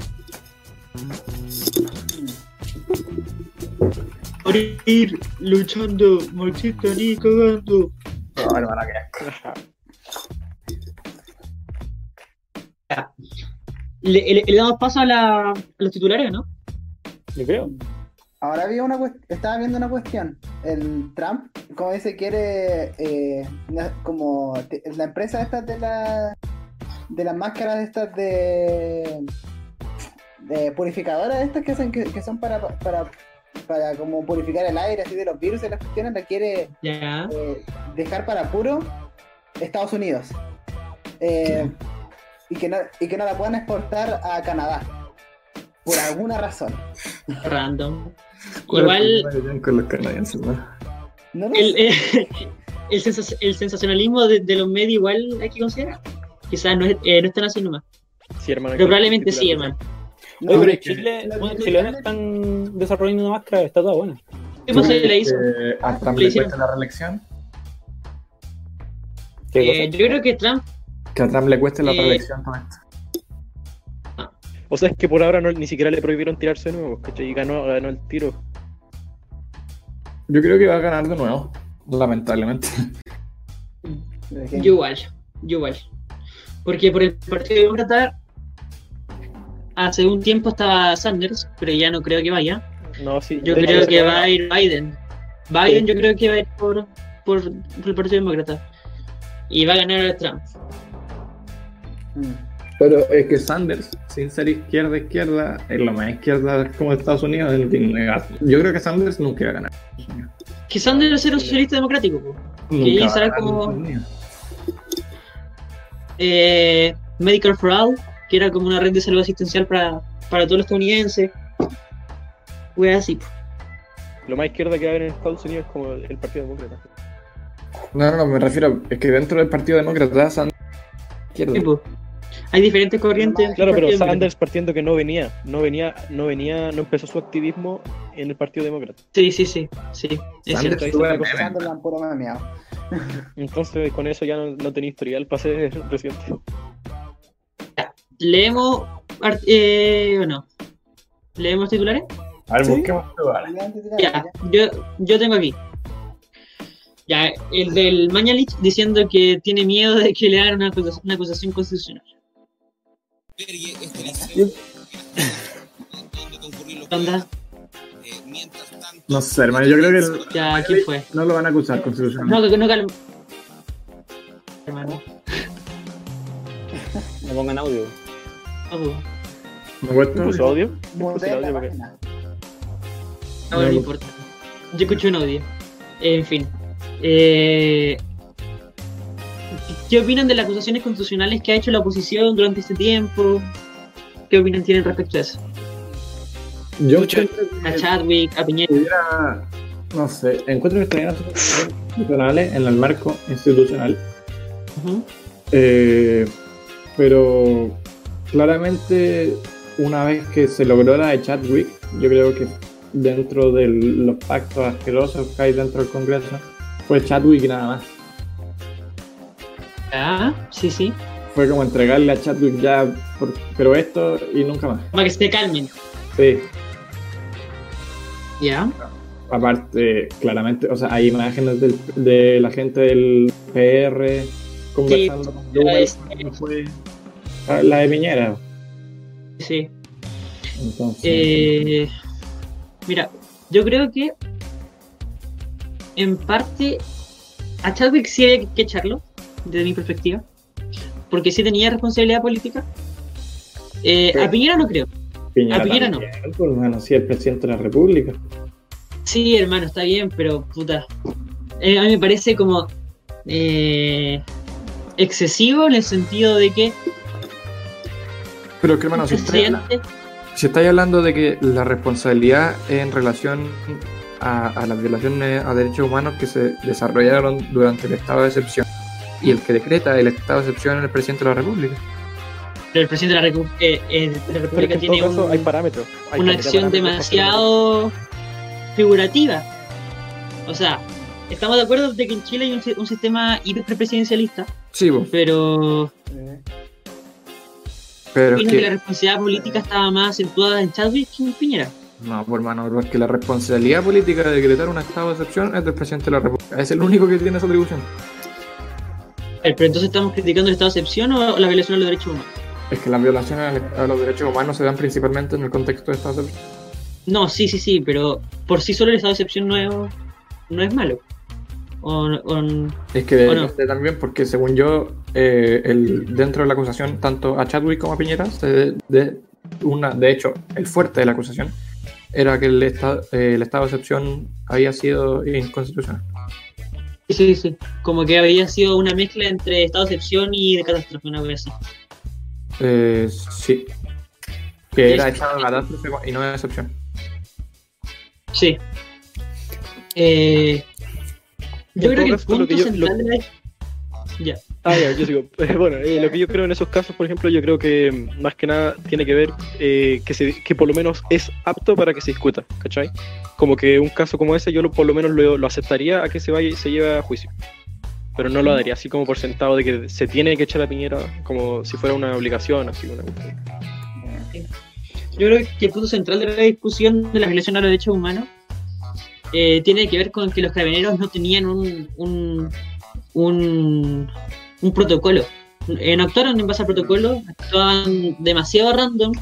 Morir luchando, marxista ni cagando. No, asco. Le, le- le damos paso a, la, a los titulares, ¿no? Yo creo. Ahora había una estaba viendo una cuestión. El Trump, como dice, quiere eh, como la empresa esta de la de las máscaras estas de, de purificadoras estas que hacen que, que son para, para para como purificar el aire así de los virus y las cuestiones la quiere eh, dejar para puro Estados Unidos. Eh, y que no y que no la puedan exportar a Canadá. Por alguna razón. Random. ¿Cuál Igual con los canadienses, no el, *laughs* eh, el sensacionalismo de, de los medios igual hay que considerar. Quizás no, es- eh, no están haciendo más. Sí, hermano. Pero probablemente sí, hermano. No, Oye, pero en Chile, bueno, en titulares- Chile no están desarrollando una máscara, está toda buena. ¿Qué se le hizo? Eh, a Trump Le cuesta la reelección. ¿Qué Eh, yo creo que Trump, Que a Trump le cueste la Eh, reelección con esto. O sea, es que por ahora no, ni siquiera le prohibieron tirarse de nuevo, ¿cachai? Y ganó, ganó el tiro. Yo creo que va a ganar de nuevo, lamentablemente. yo igual, yo igual. Porque por el Partido Demócrata hace un tiempo estaba Sanders, pero ya no creo que vaya. No, sí. Yo creo que va a ir Biden. Biden yo creo que va a ir por, por, por el Partido Demócrata. Y va a ganar Trump. Mm. Pero es que Sanders, sin ser izquierda izquierda, es la más izquierda como Estados Unidos. es. Yo creo que Sanders nunca va a ganar. Que Sanders era un socialista democrático. po. Nunca Que va a será ganar como- Estados Unidos. Eh, Medical for All, que era como una red de salud asistencial para, para todos los estadounidenses. Fue así. Lo más izquierda que va a haber en Estados Unidos es como el Partido Demócrata. No, no, no, me refiero, es que dentro del Partido Demócrata es izquierda. Sí. Hay diferentes corrientes. Claro, pero Sanders partiendo que no venía, no venía, no venía, no empezó su activismo en el Partido Demócrata. Sí, sí, sí. sí es Sanders. *laughs* Entonces con eso ya no, no tenía historial para ser *laughs* presidente. Leemos. Eh, ¿O no? ¿Leemos titulares? A ver, busquemos. Ya, yo, yo tengo aquí. Ya, el del Mañalich diciendo que tiene miedo de que le hagan una acusación, una acusación constitucional. ¿Qué onda? No sé, hermano, yo creo que el- Ya, ¿quién fue? no lo van a acusar constitucionalmente. No, que no calma. Hermano. No pongan audio. No, pues, ¿Me cuesta? ¿Puso audio? Audio no, no No. importa. Yo escuché un audio. En fin. Eh, ¿Qué opinan de las acusaciones constitucionales que ha hecho la oposición durante este tiempo? ¿Qué opinan tienen respecto a eso? Yo A Chadwick, a Piñera. pudiera, no sé, encuentro que cosas constitucionales en el marco institucional, eh, pero claramente una vez que se logró la de Chadwick, yo creo que dentro de los pactos asquerosos que hay dentro del Congreso, fue Chadwick y nada más. Ah, sí, sí. Fue como entregarle a Chadwick ya, por- pero esto y nunca más. Para que se calmen. Sí, Ya. aparte, claramente, o sea, hay imágenes del- de la gente del PR conversando con Blumer es- cuando fue a la de Piñera. Sí. Entonces, Eh, mira, yo creo que en parte a Chadwick sí hay que echarlo, desde mi perspectiva, porque sí tenía responsabilidad política. Eh, Sí. A Piñera no creo. Piñera, a Piñera no. también, hermano, sí, el presidente de la República. Sí, hermano, está bien, pero puta. eh, a mí me parece como eh, excesivo en el sentido de que Pero que, hermano, si estáis, hablando, si estáis hablando de que la responsabilidad en relación a, a las violaciones a derechos humanos que se desarrollaron durante el estado de excepción y el que decreta el estado de excepción es el presidente de la República. El presidente de la, Recu- eh, eh, la Pero República que en tiene caso un- hay parámetros. Hay una acción parámetros demasiado figurativa. O sea, estamos de acuerdo de que en Chile hay un, un sistema hiperpresidencialista, Sí, pues, pero Eh, pero es opino que... la que... responsabilidad política estaba más acentuada en Chadwick que en Piñera. No, pues hermano, porque la responsabilidad política de decretar un estado de excepción es del presidente de la República. Es el único que tiene esa atribución. A pero entonces estamos criticando el estado de excepción o la violación de los derechos humanos. Es que las violaciones a los derechos humanos se dan principalmente en el contexto de estado de excepción. No, sí, sí, sí, pero por sí solo el estado de excepción no es, no es malo. O, o- Es que ¿O no? también porque según yo, eh, el, dentro de la acusación, tanto a Chadwick como a Piñera, se de, una, de hecho, el fuerte de la acusación era que el, estado eh, el estado de excepción había sido inconstitucional. Sí, sí. Como que había sido una mezcla entre estado de excepción y de catástrofe, una vez así. Eh, sí. Que era Es- estado de catástrofe y no de excepción. Sí. Eh, yo creo que el lo punto que yo- central de la- Ya. Ah, ya, yo sigo. *laughs* Bueno, eh, lo que yo creo en esos casos, por ejemplo, yo creo que mm, más que nada tiene que ver eh, que, se, que por lo menos es apto para que se discuta, ¿cachai? Como que un caso como ese yo lo, por lo menos lo, lo aceptaría a que se vaya y se lleve a juicio. Pero no lo daría así como por sentado de que se tiene que echar a Piñera como si fuera una obligación, así una cuestión. Yo creo que el punto central de la discusión de la violación a los derechos humanos eh, tiene que ver con que los carabineros no tenían un, un, un, un protocolo. Eh, no actuaron en base al protocolo, actuaban demasiado random.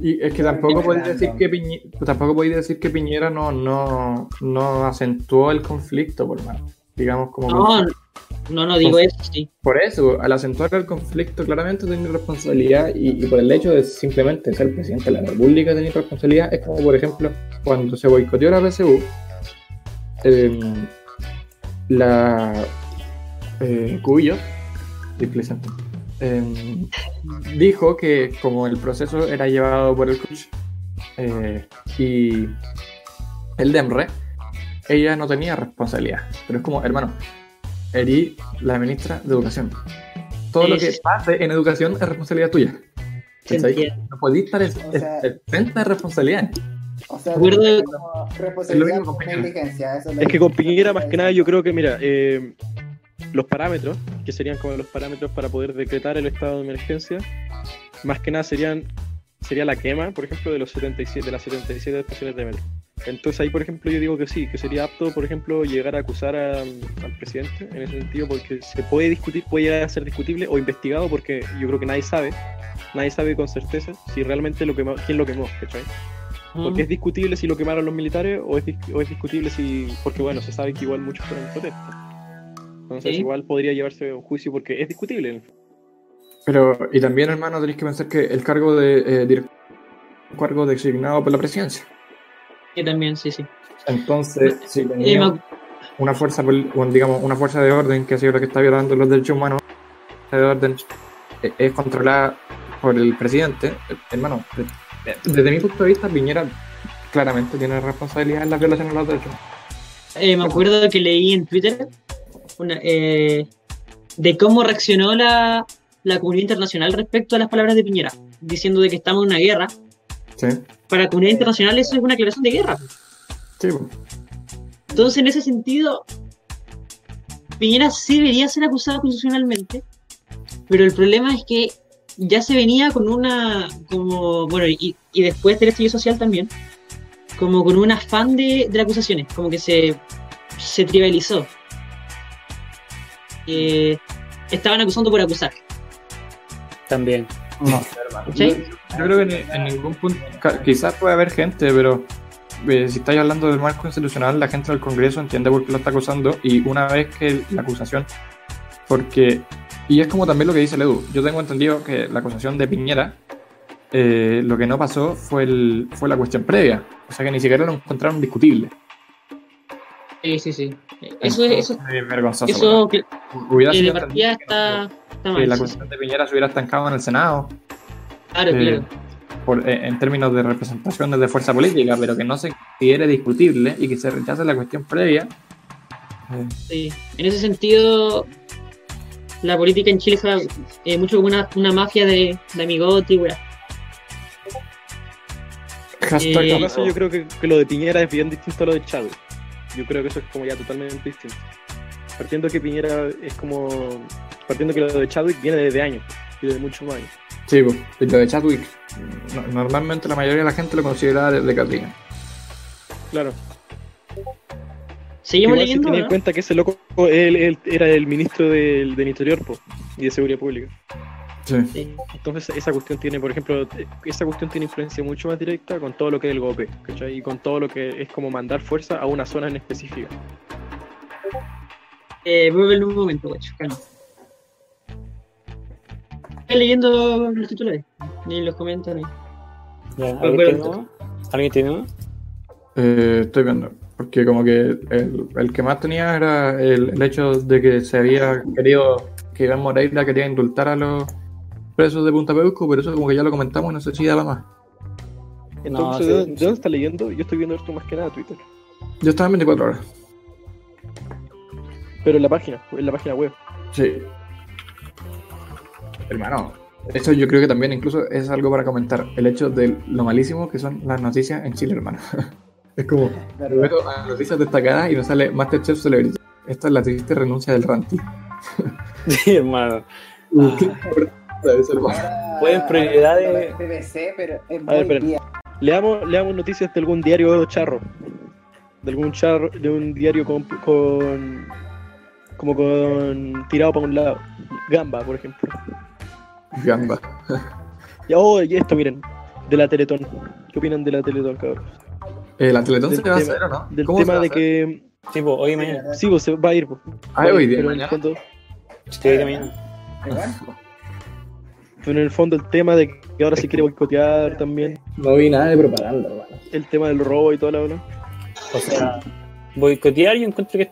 Y es que tampoco podéis decir que Piñera, tampoco podéis decir que Piñera no, no, no acentuó el conflicto, por más. Digamos como No, No, no digo eso, sí. Por eso, al acentuar el conflicto, claramente tiene responsabilidad y, y por el hecho de simplemente ser presidente de la República tener responsabilidad, es como, por ejemplo, cuando se boicoteó la PSU, eh, la eh, Cubillo, displicente, eh, dijo que como el proceso era llevado por el coach eh, y el DEMRE, ella no tenía responsabilidad. Pero es como, hermano, Eri, la ministra de Educación. Todo lo que Es- pase en educación es responsabilidad tuya. No podéis estar exenta de responsabilidad. O sea, es responsabilidad mismo con lo Es que con Piñera, más que nada, yo creo que, mira, eh, los parámetros, que serían como los parámetros para poder decretar el estado de emergencia, más que nada serían sería la quema, por ejemplo, de los 77, de las 77 estaciones de metro. Entonces ahí, por ejemplo, yo digo que sí, que sería apto, por ejemplo, llegar a acusar a- al presidente en ese sentido, porque se puede discutir, puede llegar a ser discutible o investigado, porque yo creo que nadie sabe, nadie sabe con certeza si realmente lo quemó, quién lo quemó, ¿cachai? Porque es discutible si lo quemaron los militares o es, o es discutible si. Porque bueno, se sabe que igual muchos fueron en protesta. Entonces Sí. igual podría llevarse a un juicio porque es discutible. Pero, y también, hermano, tenéis que pensar que el cargo de eh, director es un cargo designado por la presidencia. Que también, sí, sí. Entonces, si Eh, tenía me- una fuerza, digamos, una fuerza de orden que ha sido la que está violando los derechos humanos, de orden eh, es controlada por el presidente, hermano, de- desde mi punto de vista, Piñera claramente tiene responsabilidad en la violación de los derechos humanos. Eh, me acuerdo que leí en Twitter una, eh, de cómo reaccionó la, la comunidad internacional respecto a las palabras de Piñera, diciendo de que estamos en una guerra. Sí, Para la comunidad internacional eso es una aclaración de guerra. sí. Entonces, en ese sentido, Piñera sí debería ser acusado constitucionalmente, pero el problema es que ya se venía con una, como, bueno, y, y después del estallido social también, como con un afán de, de las acusaciones, como que se, se trivializó. Eh, estaban acusando por acusar. También. No, ¿Sí? Yo creo que en, en ningún punto, quizás puede haber gente, pero eh, si estáis hablando del marco institucional, la gente del Congreso entiende por qué lo está acusando y una vez que la acusación, porque, y es como también lo que dice el Edu, yo tengo entendido que la acusación de Piñera, eh, lo que no pasó fue, el, fue la cuestión previa, o sea que ni siquiera lo encontraron discutible. Sí, sí, sí. Eso es, eso, es vergonzoso. eso. Hubiera sido de partida entendible que, está, no- está que mal. la sí, sí. cuestión de Piñera se hubiera estancado en el Senado, Claro, eh, claro. por- eh, en términos de representación desde fuerza política, pero que no se considere discutible y que se rechace la cuestión previa. eh, Sí. En ese sentido, la política en Chile fue eh, mucho como una, una mafia de, de amigote y weá. hashtag Eh, caso, yo creo que, que lo de Piñera es bien distinto a lo de Chávez. Yo creo que eso es como ya totalmente distinto. Partiendo que Piñera es como. Partiendo que lo de Chadwick viene desde años, y desde muchos más años. Sí, pues, lo de Chadwick, no- normalmente la mayoría de la gente lo considera de, de Catrina. Claro. Seguimos si leyendo. tenía en ¿no? cuenta que ese loco él, él era el ministro del, del Interior po, y de Seguridad Pública. Sí. Entonces esa cuestión tiene, por ejemplo, esa cuestión tiene influencia mucho más directa con todo lo que es el golpe, ¿cachai? Y con todo lo que es como mandar fuerza a una zona en específica. Eh, vuelve en un momento, guacho. calma. Estoy leyendo los titulares, ni los comentarios. ¿Alguien tiene uno? Eh, estoy viendo, porque como que el, el que más tenía era el, el hecho de que se había querido, que Iván Moreira quería indultar a los presos de Punta Peuco, pero eso como que ya lo comentamos, no sé si daba más. Entonces, sí, ¿de, dónde- de sí. dónde está leyendo? Yo estoy viendo esto más que nada Twitter. Yo estaba en 24 horas. Pero en la página, en la página web. Sí. Hermano, eso yo creo que también incluso es algo para comentar. El hecho de lo malísimo que son las noticias en Chile, hermano. *laughs* es como, noticias destacadas y nos sale Masterchef Celebrity. Esta es la triste renuncia del Ranty. *laughs* Sí, hermano. *laughs* Uh, qué. Ahora, Pueden prioridades- BBC, pero es ver, muy esperen. bien. Leamos, leamos noticias de algún diario charro. De algún charro, de un diario con, con como con tirado para un lado. Gamba, por ejemplo. Gamba. Y, oh, y esto, miren, de la Teletón. ¿Qué opinan de la Teletón, cabrón? Eh, ¿La Teletón Del se va a tema- hacer o no? Del ¿Cómo se va tema a de hacer? que Sí, pues, hoy y mañana. Sí, pues se va a ir. Pues. Ah, hoy día, pero, en el mañana. fondo, Sí, hoy mañana. *laughs* *laughs* Pero en el fondo el tema de que ahora se quiere boicotear también, No vi nada de propaganda, hermano. el tema del robo y toda la verdad. O sea, boicotear yo encuentro que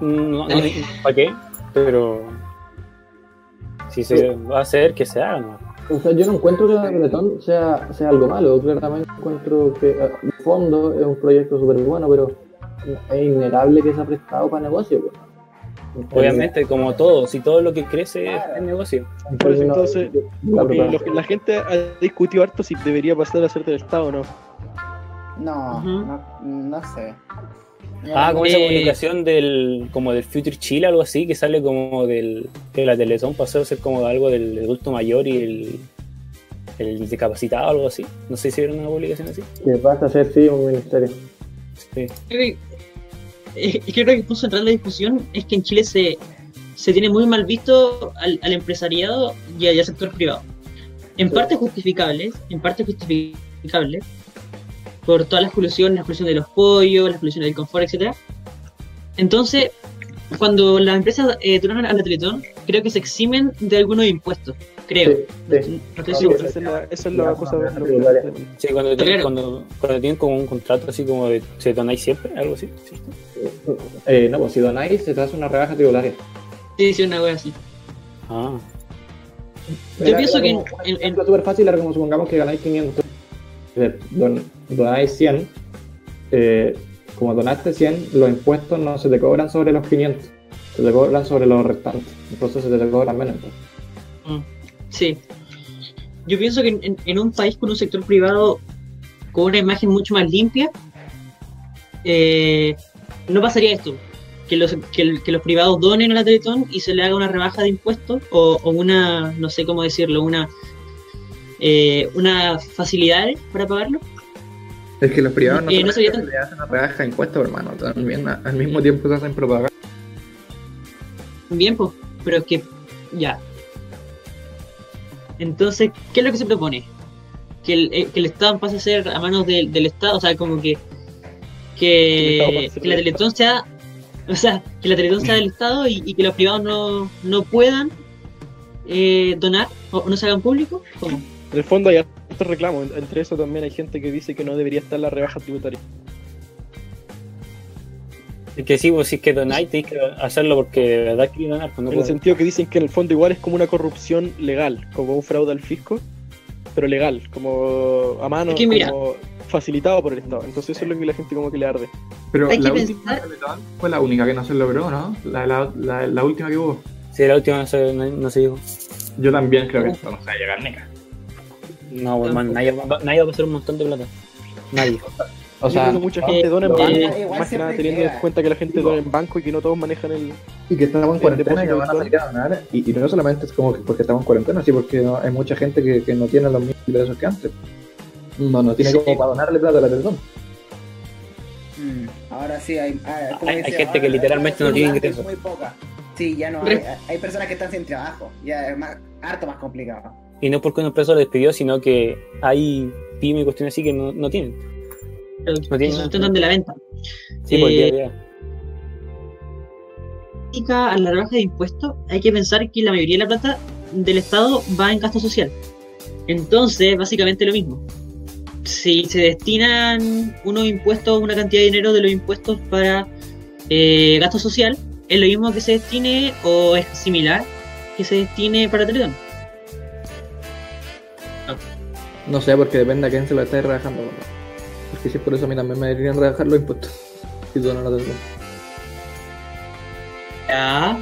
no, no, ¿para qué? Pero si se va a hacer, que se haga, ¿no? O sea, yo no encuentro que la Teletón sea, sea algo malo. Claramente encuentro que, eh, de fondo, es un proyecto súper bueno, pero es innegable que se ha prestado para negocio. pues. Obviamente, como todo, si todo lo que crece es negocio. Por eso, entonces, la Como que propaganda. lo que la gente ha discutido harto si debería pasar a ser del Estado o no. No, no, no sé. Ah, como esa comunicación del como del Future Chile, algo así, que sale como del que la Teletón pasó a ser como algo del adulto mayor y el, el discapacitado, algo así. No sé si era una publicación así. Que pasa a ser, sí, un ministerio. Sí. Creo que, eh, creo que el punto central de la discusión es que en Chile se, se tiene muy mal visto al, al empresariado y al, y al sector privado. En parte justificable, en parte justificable, por todas las exclusiones, la exclusión de los pollos, la exclusión del confort, etcétera. Entonces, cuando las empresas eh, a la Teletón, creo que se eximen de algunos impuestos, creo. Sí, sí. No estoy Sí, seguro. Esa es la, esa es la La cosa. cosa lo- tributaria. Sí, cuando tienen, Claro. cuando, cuando tienen como un contrato así como de se donáis siempre, algo así, ¿cierto? Eh, no, pues si donáis, se te hace una rebaja tributaria. Sí, sí, una wea así. Ah, Yo Era- pienso era que en- como- en- en- súper fácil era como supongamos que ganáis 500. Eh, don- donáis 100. eh, como donaste 100, los impuestos no se te cobran sobre los 500. Se te cobran sobre los restantes. Entonces se te cobran menos. pues. Mm, Sí. Yo pienso que en, en- un país con un sector privado con una imagen mucho más limpia, eh, no pasaría esto. Que los, que, los privados donen a la Teletón y se le haga una rebaja de impuestos o, o una, no sé cómo decirlo, una eh, una facilidades para pagarlo. Es que los privados no, Eh, no sabía tan- le hacen una rebaja de impuestos, hermano. También al mismo tiempo se hacen propaganda. Bien, pues, pero es que ya. Entonces, ¿qué es lo que se propone? Que el, eh, que el Estado pase a ser a manos del, del Estado, o sea, como que Que la Teletón sea, *laughs* o sea, que la Teletón sea del Estado y, y que los privados no, no puedan eh, donar o, no se hagan públicos. ¿Cómo? En el fondo hay hartos reclamos. Entre eso también hay gente que dice que no debería estar la rebaja tributaria. Es que sí, pues si es que donáis, tenéis que hacerlo porque de verdad queréis donar, pues no En el sentido que dicen que en el fondo igual es como una corrupción legal, como un fraude al fisco, pero legal, como a mano, Es que mira. como facilitado por el Estado. Entonces eso es lo que la gente como que le arde. Pero Hay la que última fue la única que no se logró, ¿no? La, la, la, la última que hubo. Sí, la última no se, no, no se dijo. Yo también creo que esto no se va a llegar nunca. No, pues, man, nadie, va- nadie va a pasar un montón de plata. Nadie. *laughs* O sea, mucha gente eh, dona en eh, banco, más que nada teniendo en cuenta que la gente dona en banco y que no todos manejan el... y que estamos en cuarentena y que van a salir a donar. Y, y no solamente es como que porque estamos en cuarentena, sí, porque no- hay mucha gente que, que no tiene los mismos ingresos que antes. No, no tiene Sí. como para donarle plata a la Teletón. Mm, ahora sí hay. ah, como Hay- gente que ahora literalmente no tiene ingresos. es Muy poca. Sí, ya no hay. Hay personas que están sin trabajo. Ya es más, harto más complicado. Y no porque una empresa lo despidió, sino que hay pymes y cuestiones así que no, no tienen. Que se sustentan de la venta. Sí, por el día a Eh, día. crítica a la rebaja de impuestos, hay que pensar que la mayoría de la plata del Estado va en gasto social. Entonces, básicamente lo mismo. Si se destinan unos impuestos, una cantidad de dinero de los impuestos para eh, gasto social, es lo mismo que se destine o es similar que se destine para Teletón. No sé, porque depende a quién se lo esté rebajando. ¿no? Porque si es por eso a mí también me deberían rebajar los impuestos. Si donan a la Teletón. Ya,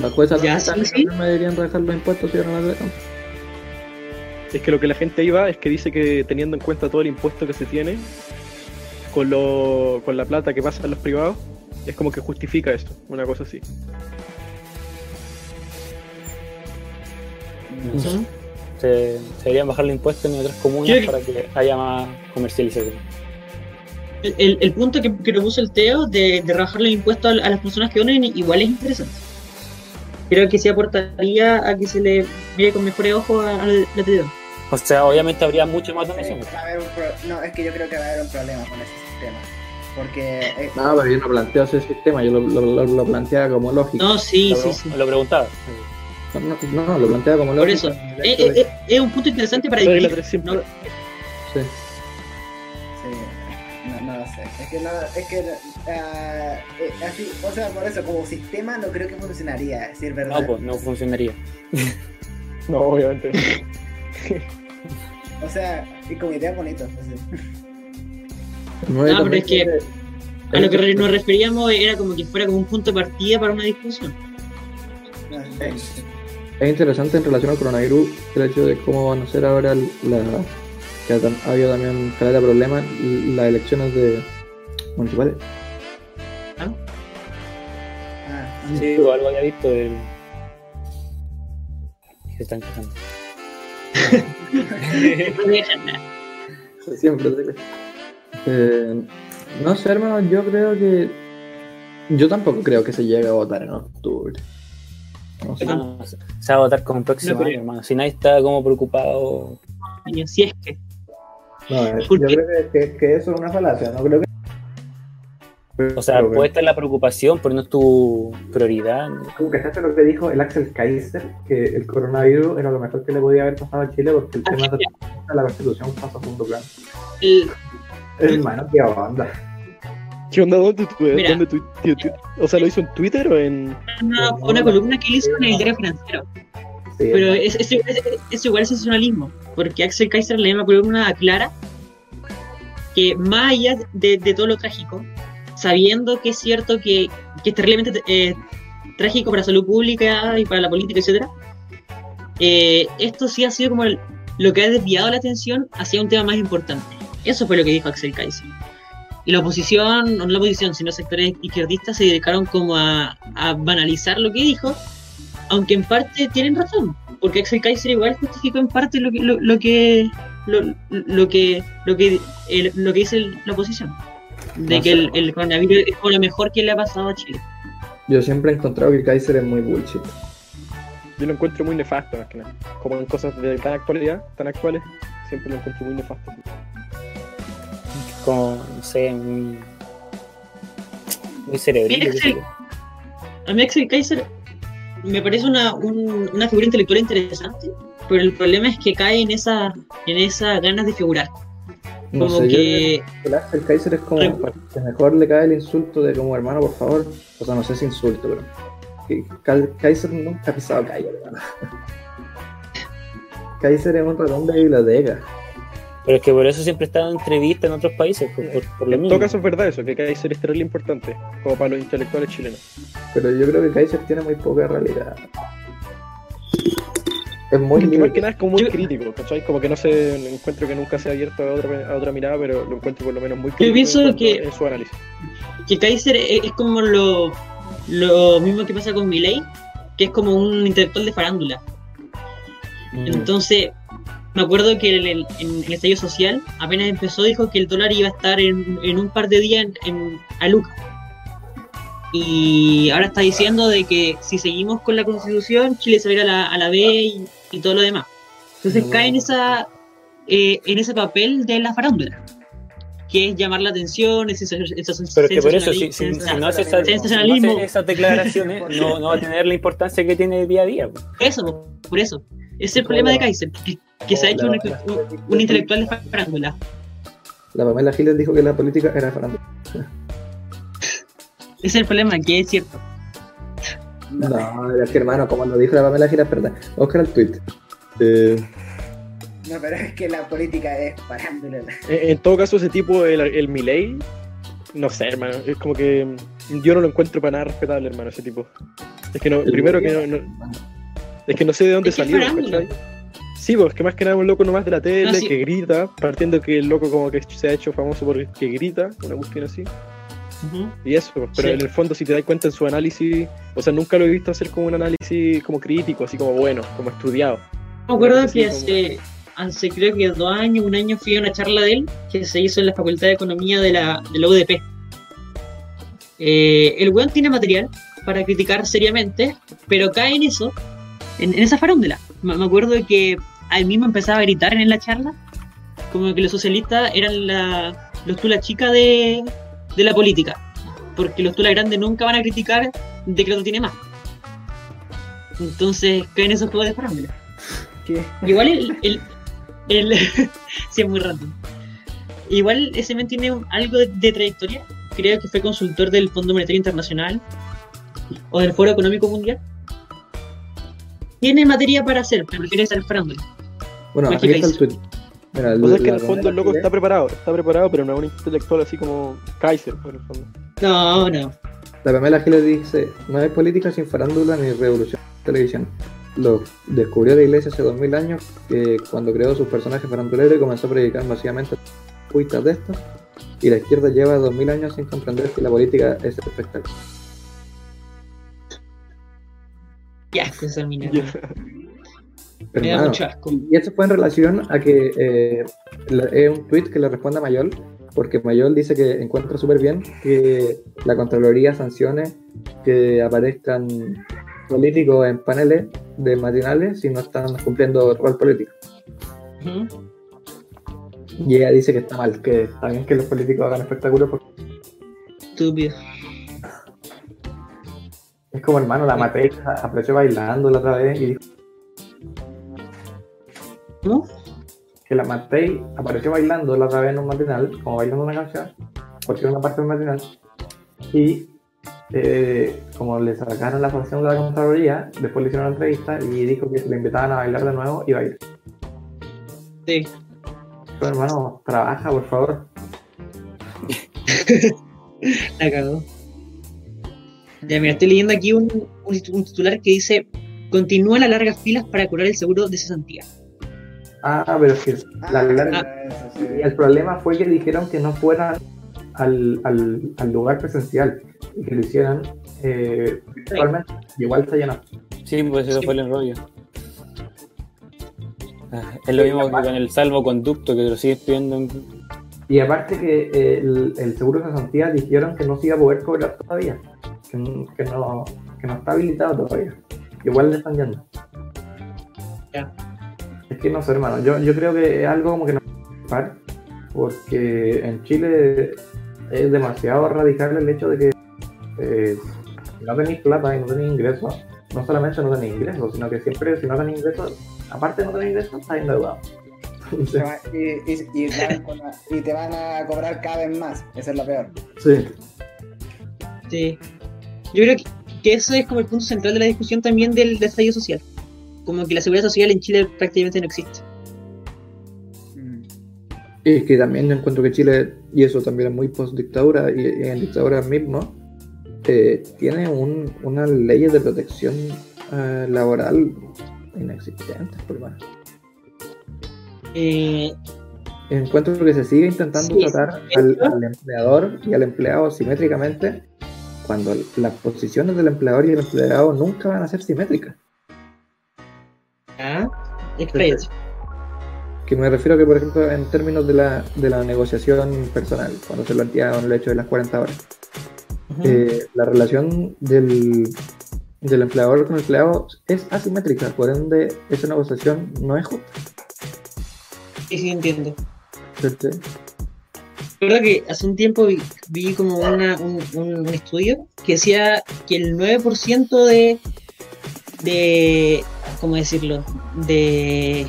Bajo esa Ya, sí, sí. me deberían rebajar los impuestos si donan a la Teletón. Es que lo que la gente iba es que dice que teniendo en cuenta todo el impuesto que se tiene, con, lo, con la plata que pasa a los privados, es como que justifica esto, una cosa así. Se, se deberían bajar los impuestos en otras comunas ¿Qué? para que haya más comercialización. el, el- el punto que, que propuso el Teo de, de rebajar los impuestos a, a las personas que donen igual es interesante. Creo que se aportaría a que se le mire con mejores ojos a, a la. O sea, obviamente habría mucho más Sí, donaciones. No, es que yo creo que va a haber un problema con ese sistema. Porque eh, No, pero yo no planteo ese sistema, yo lo, lo, lo, lo planteaba como lógico. No, sí, lo, sí, sí. lo preguntaba. No, no, no, lo planteaba como Por lógico. eso. Eh, eh, eh, es un punto interesante para discutir. ¿no? Sí. Sí, no, no lo sé. Es que no, es que ah, eh, así, o sea, por eso, como sistema no creo que funcionaría, a decir verdad. No, pues no funcionaría. *laughs* No, obviamente. O sea, y como idea bonito. No, No, pero es que- A lo que nos referíamos era como que fuera como un punto de partida para una discusión. No, sí. Es interesante en relación al coronavirus el hecho de cómo van a ser ahora la, que ha, ha habido también caleta de problemas las elecciones de municipales. Ah, Sí, o algo había visto del. Se están quejando. *laughs* Siempre, sí. Eh, no sé, hermano, yo creo que. Yo tampoco creo que se llegue a votar en octubre. No se va a votar como próximo No, pero- año, hermano. Si nadie está como preocupado. Y así es que. No, eh, ¿Por yo creo que, que- que eso es una falacia, no creo que. O sea, Pero, puede estar la preocupación, pero no es tu prioridad. Como que ¿cachaste lo que dijo el Axel Kaiser, que el coronavirus era lo mejor que le podía haber pasado a Chile porque el tema de la constitución pasa a segundo plano. El- Hermano, qué onda. ¿Qué onda? ¿Dónde Mira. dónde tu- tu- tu- O sea, ¿lo hizo en Twitter o en.? una, una columna que él hizo en el diario financiero. Sí, Pero hermano. es, es, es- es igual sensacionalismo, porque Axel Kaiser en la misma columna aclara que más allá de, de todo lo trágico, sabiendo que es cierto que, que es terriblemente eh, trágico para la salud pública y para la política, etcétera, eh, esto sí ha sido como el- lo que ha desviado la atención hacia un tema más importante. Eso fue lo que dijo Axel Kaiser. Y la oposición, no la oposición, sino sectores izquierdistas se dedicaron como a, a banalizar lo que dijo, aunque en parte tienen razón, porque Axel Kaiser igual justificó en parte lo que lo, lo que lo, lo que lo que el- lo que dice el- la oposición de No que el coronavirus es como lo mejor que le ha pasado a Chile. Yo siempre he encontrado que Kaiser es muy bullshit. Yo lo encuentro muy nefasto, más que nada. Como en cosas de tan actualidad, tan actuales, siempre lo encuentro muy nefasto. Como, no sé, muy. Muy sé Axel, A mí Axel Kaiser me parece una, un- una figura intelectual interesante, pero el problema es que cae en esa en esas ganas de figurar. No Como sé, yo que el Axel Kaiser es como que mejor le cae el insulto de como hermano, por favor. O sea, no sé si insulto, pero Kaiser nunca ha pisado calle, hermano. *laughs* Kaiser es un ratón de biblioteca. Pero es que por eso siempre está en entrevistas en otros países, por, por, por lo En mismo. todo caso es verdad eso, que Kaiser es terrible importante, como para los intelectuales chilenos. Pero yo creo que Kaiser tiene muy poca realidad. Es muy Porque más que nada es como muy Yo- crítico, ¿cachai? Como que no sé, encuentro que nunca se ha abierto a otra, a otra mirada, pero lo encuentro por lo menos muy crítico pienso en, cuanto- que- en su análisis. que Kaiser es, es como lo, lo mismo que pasa con Milei, que es como un intelectual de farándula. Mm. Entonces, me acuerdo que en el, en el estallido social, apenas empezó, dijo que el dólar iba a estar en, en un par de días en, a Luca. Y ahora está diciendo de que si seguimos con la constitución, Chile se va a ir a la, a la B y, y todo lo demás. Entonces cae en, esa, eh, en ese papel de la farándula, que es llamar la atención, ese, ese, Pero es que por eso, si, si- si no hace esa- no esas declaraciones, *laughs* no, no va a tener la importancia que tiene día a día. Por eso, po, por eso. Es el problema de Kaiser, que se ha hecho un, un- un intelectual de farándula. La Pamela Giles dijo que la política era farándula. *laughs* Ese es el problema, que es cierto. No, es que hermano, como lo dijo la Pamela Giles, es verdad. Oscar el tweet. Eh, No, pero es que la política es parándula. En, en todo caso, ese tipo, el, el Milei, no sé, hermano, es como que yo no lo encuentro para nada respetable, hermano, ese tipo. Es que no, primero que no, no- es que no sé de dónde Es salió, farándula. Sí, pues que más que nada un loco nomás de la tele No, sí. que grita, partiendo que el loco como que se ha hecho famoso porque grita, una cuestión así. Y eso, pues, pero Sí. en el fondo si te das cuenta en su análisis, o sea, nunca lo he visto hacer como un análisis como crítico, así como bueno, como estudiado. Me acuerdo que como- hace, hace creo que dos años, un año fui a una charla de él que se hizo en la Facultad de Economía de la, de la UDP. Eh, el weón tiene material para criticar seriamente, pero cae en eso, en, en esa farándula. Me, me acuerdo que ahí mismo empezaba a gritar en la charla, como que los socialistas eran la, los tú la chica de, de la política. Porque los tulas grandes nunca van a criticar de que el otro tiene más. Entonces caen esos juegos de farándula. Igual el. el, el *laughs* sí, es muy random. Igual ese men tiene un- algo de, de trayectoria. Creo que fue consultor del Fondo Monetario Internacional o del Foro Económico Mundial. Tiene materia para hacer, pero prefiere ser farándula. Bueno, Aquí aquí está el tweet. Mira, O sea, es que en el fondo el loco está preparado, está preparado, pero no es un intelectual así como Kaiser, por el fondo. No, no. La Pamela Giles dice, no hay política sin farándula ni revolución en televisión. Lo descubrió la iglesia hace 2000 años que cuando creó sus personajes faranduleros y comenzó a predicar masivamente cuitas de estos. Y la izquierda lleva 2000 años sin comprender que la política es espectáculo. Qué asco esa mina. *laughs* Me da mucho asco. Y esto fue en relación a que eh, es un tweet que le responde a Mayol, porque Mayol dice que encuentra súper bien que la Contraloría sancione que aparezcan políticos en paneles de matinales si no están cumpliendo rol político. Y ella dice que está mal, que está bien que los políticos hagan espectáculos porque Estúpido. Es como hermano, la Matei apareció bailando la otra vez y dijo ¿Cómo? que la Matei apareció bailando la otra vez en un matinal, como bailando una canción, porque era una parte del matinal, y eh, como le sacaron la sanción de la Contraloría, después le hicieron una entrevista y dijo que le invitaban a bailar de nuevo, a ir. Sí. Pero hermano, trabaja, por favor. *laughs* La cagó. Ya, mira, estoy leyendo aquí un, un, un titular que dice: Continúan las largas filas para cobrar el seguro de cesantía. Ah, pero es que la, la- Ah, eso sí. el problema fue que dijeron que no fueran al, al, al lugar presencial y que lo hicieran eh, virtualmente. Igual está lleno. Sí, pues eso fue el enrollo. Ah, Es lo mismo que con el salvoconducto que te lo sigues pidiendo. en- Y aparte que el, el seguro de cesantía dijeron que no se iba a poder cobrar todavía, que, no, que no está habilitado todavía. Igual le están yendo. Ya. Es que no sé, hermano, yo, yo creo que es algo como que no porque en Chile es demasiado radical el hecho de que eh, si no tenéis plata y no tenéis ingresos, no solamente no tenéis ingresos, sino que siempre si no tenéis ingresos, aparte de no tenéis ingresos, Entonces, va- Y, y- van te van a cobrar cada vez más. Esa es la peor. sí. Sí. Yo creo que, que eso es como el punto central de la discusión también del desarrollo social. Como que la seguridad social en Chile prácticamente no existe. Y que también encuentro que Chile, y eso también es muy post dictadura, y, y en dictadura mismo, eh, tiene un, unas leyes de protección eh, laboral inexistentes, por más. Eh, Encuentro que se sigue intentando Sí, tratar al, al empleador y al empleado simétricamente, cuando las posiciones del empleador y el empleado nunca van a ser simétricas. ah, expláyate. Que me refiero que, por ejemplo, en términos de la, de la negociación personal, cuando se plantea el hecho de las 40 horas. Eh, la relación del, del empleador con el empleado es asimétrica, por ende esa negociación no es justa. Sí, sí, entiendo. ¿cierto? Recuerdo que hace un tiempo vi, vi como una- un, un- estudio que decía que el 9% de, de, ¿cómo decirlo? De,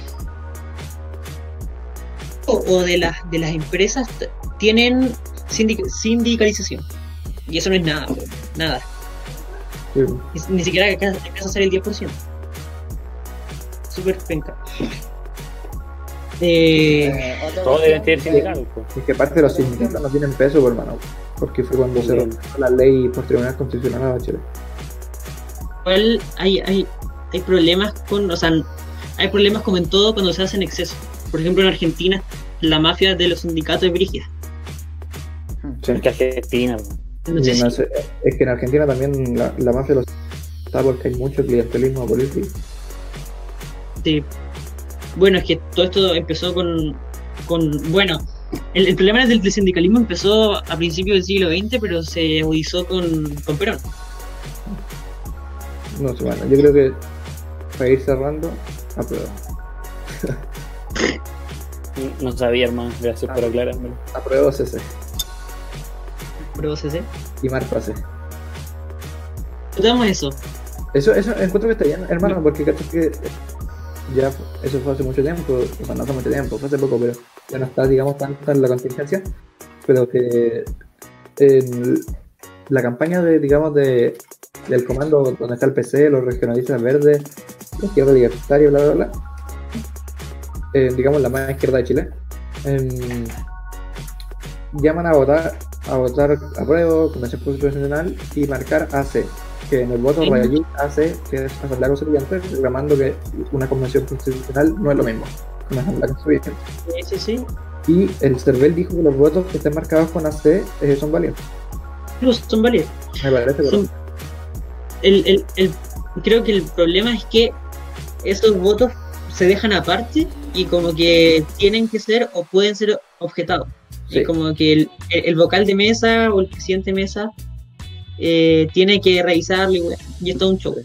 o, o de, las, de las empresas tienen sindic- sindicalización. Y eso no es nada, bro, nada. Sí. Ni, ni siquiera alcanza a ser el 10%. Súper penca. Eh, Todos deben tener sindicatos. pues. Es que aparte los sindicatos no tienen peso, pues, hermano, porque fue cuando se rompió la ley por Tribunal Constitucional de Chile. igual hay, hay, hay problemas con, o sea, hay problemas como en todo cuando se hace en exceso. Por ejemplo, en Argentina, la mafia de los sindicatos es brígida. Sí. Es que Argentina, pues. No sé si- es que en Argentina también la, la mafia los está porque hay mucho clientelismo político. Sí. Bueno, es que todo esto empezó con. con bueno, el, el problema del, del sindicalismo empezó a principios del siglo XX, pero se agudizó con, con Perón. No sé, bueno, yo creo que para ir cerrando, apruebo. No sabía, hermano. Gracias por aclarármelo. Apruebo CC. Pruebo CC. y Marco AC. Votamos eso. Eso, eso encuentro que está bien, hermano, porque cacho que ya eso fue hace mucho tiempo, o sea, no hace mucho tiempo, fue hace poco, pero ya no está, digamos, tanto en la contingencia, pero que en la campaña de, digamos, de, del comando donde está el PC, los regionalistas verdes, la izquierda libertaria, bla, bla, bla, eh, digamos, la más izquierda de Chile, llaman a votar, a votar a prueba, Convención Constitucional y marcar AC, que en el voto rayadí hace que es Asamblea Constituyente, reclamando que una convención constitucional no es lo mismo que una Asamblea Constituyente. Sí, sí, sí. Y el CERVEL dijo que los votos que estén marcados con AC eh, son válidos. Son válidos. Me parece el, el, el- creo que el problema es que esos votos se dejan aparte y como que tienen que ser o pueden ser objetados. Sí. Es como que el, el- el vocal de mesa o el presidente de mesa eh, tiene que revisarlo y, bueno, y es todo un show.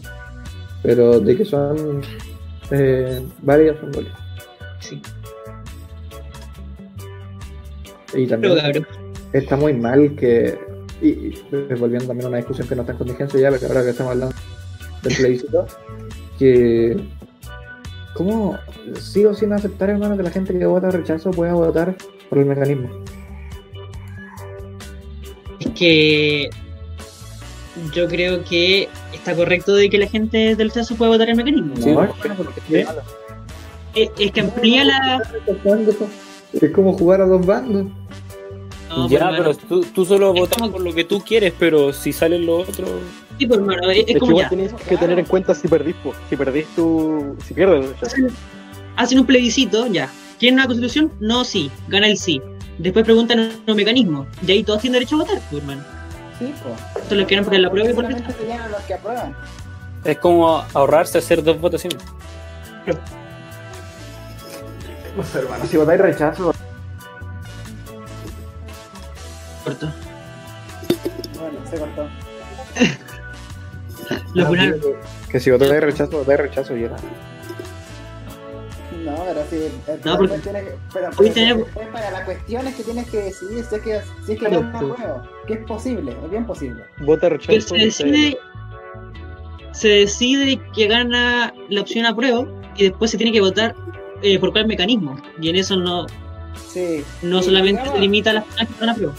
Pero de que son eh, válidos, son válidos. Sí. Y también Pero está muy mal que, y, y volviendo también a una discusión que no está en contingencia ya, pero ahora que estamos hablando del plebiscito, *laughs* que ¿cómo sigo sin aceptar, hermano, que la gente que vota rechazo pueda votar por el mecanismo? Es que yo creo que está correcto de que la gente del rechazo pueda votar el mecanismo. Sí, No, ¿por es que amplía la. Es como jugar a dos bandos. No, ya, pues, pero hermano. tú, tú solo votas como- por lo que tú quieres, pero si salen los otros. Sí, pues, hermano, es, es Es que como ya. tenés que tener en cuenta si perdís, po. si perdís tu. si pierdes. hacen un plebiscito, ya. ¿Quieren una constitución? No, sí. Gana el sí. Después preguntan los mecanismos. Y ahí todos tienen derecho a votar, pues, hermano. Sí, pues. Lo quieren porque la prueba y por los que aprueban. Es como ahorrarse hacer dos votaciones. No sé, hermano, si votáis rechazo, corto. Bueno, se cortó. *laughs* Lo Ah, funaron. digo que- Que si votáis rechazo, votáis rechazo y era. No, pero sí. el No, porque- tienes pero, Hoy pero tenemos- es para las cuestiones que tienes que decidir si es que, si es que Claro, no. Que es posible, es bien posible. Vota rechazo. se decide, se decide que gana la opción a prueba y después se tiene que votar eh, por cuál mecanismo. Y en eso no, Sí. no solamente digamos- limita a las personas que están a prueba.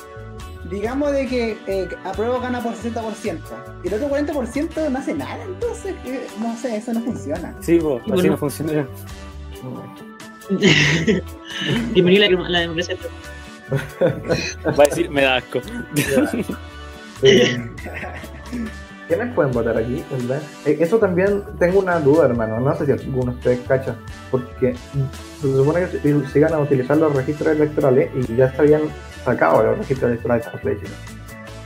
Digamos de que eh, apruebo gana por 60% y el otro 40% no hace nada, entonces que, no sé, eso no funciona. Sí, pues, así bueno. no funciona. *laughs* Bienvenido a la, la democracia. Va a decir, me da asco. Eh, ¿Quiénes pueden votar aquí? ¿verdad? Eh, Eso también tengo una duda, hermano. No sé si alguno de ustedes cacha. Porque se supone que si, si iban a utilizar los registros electorales y ya se habían sacado los registros electorales de esta fecha.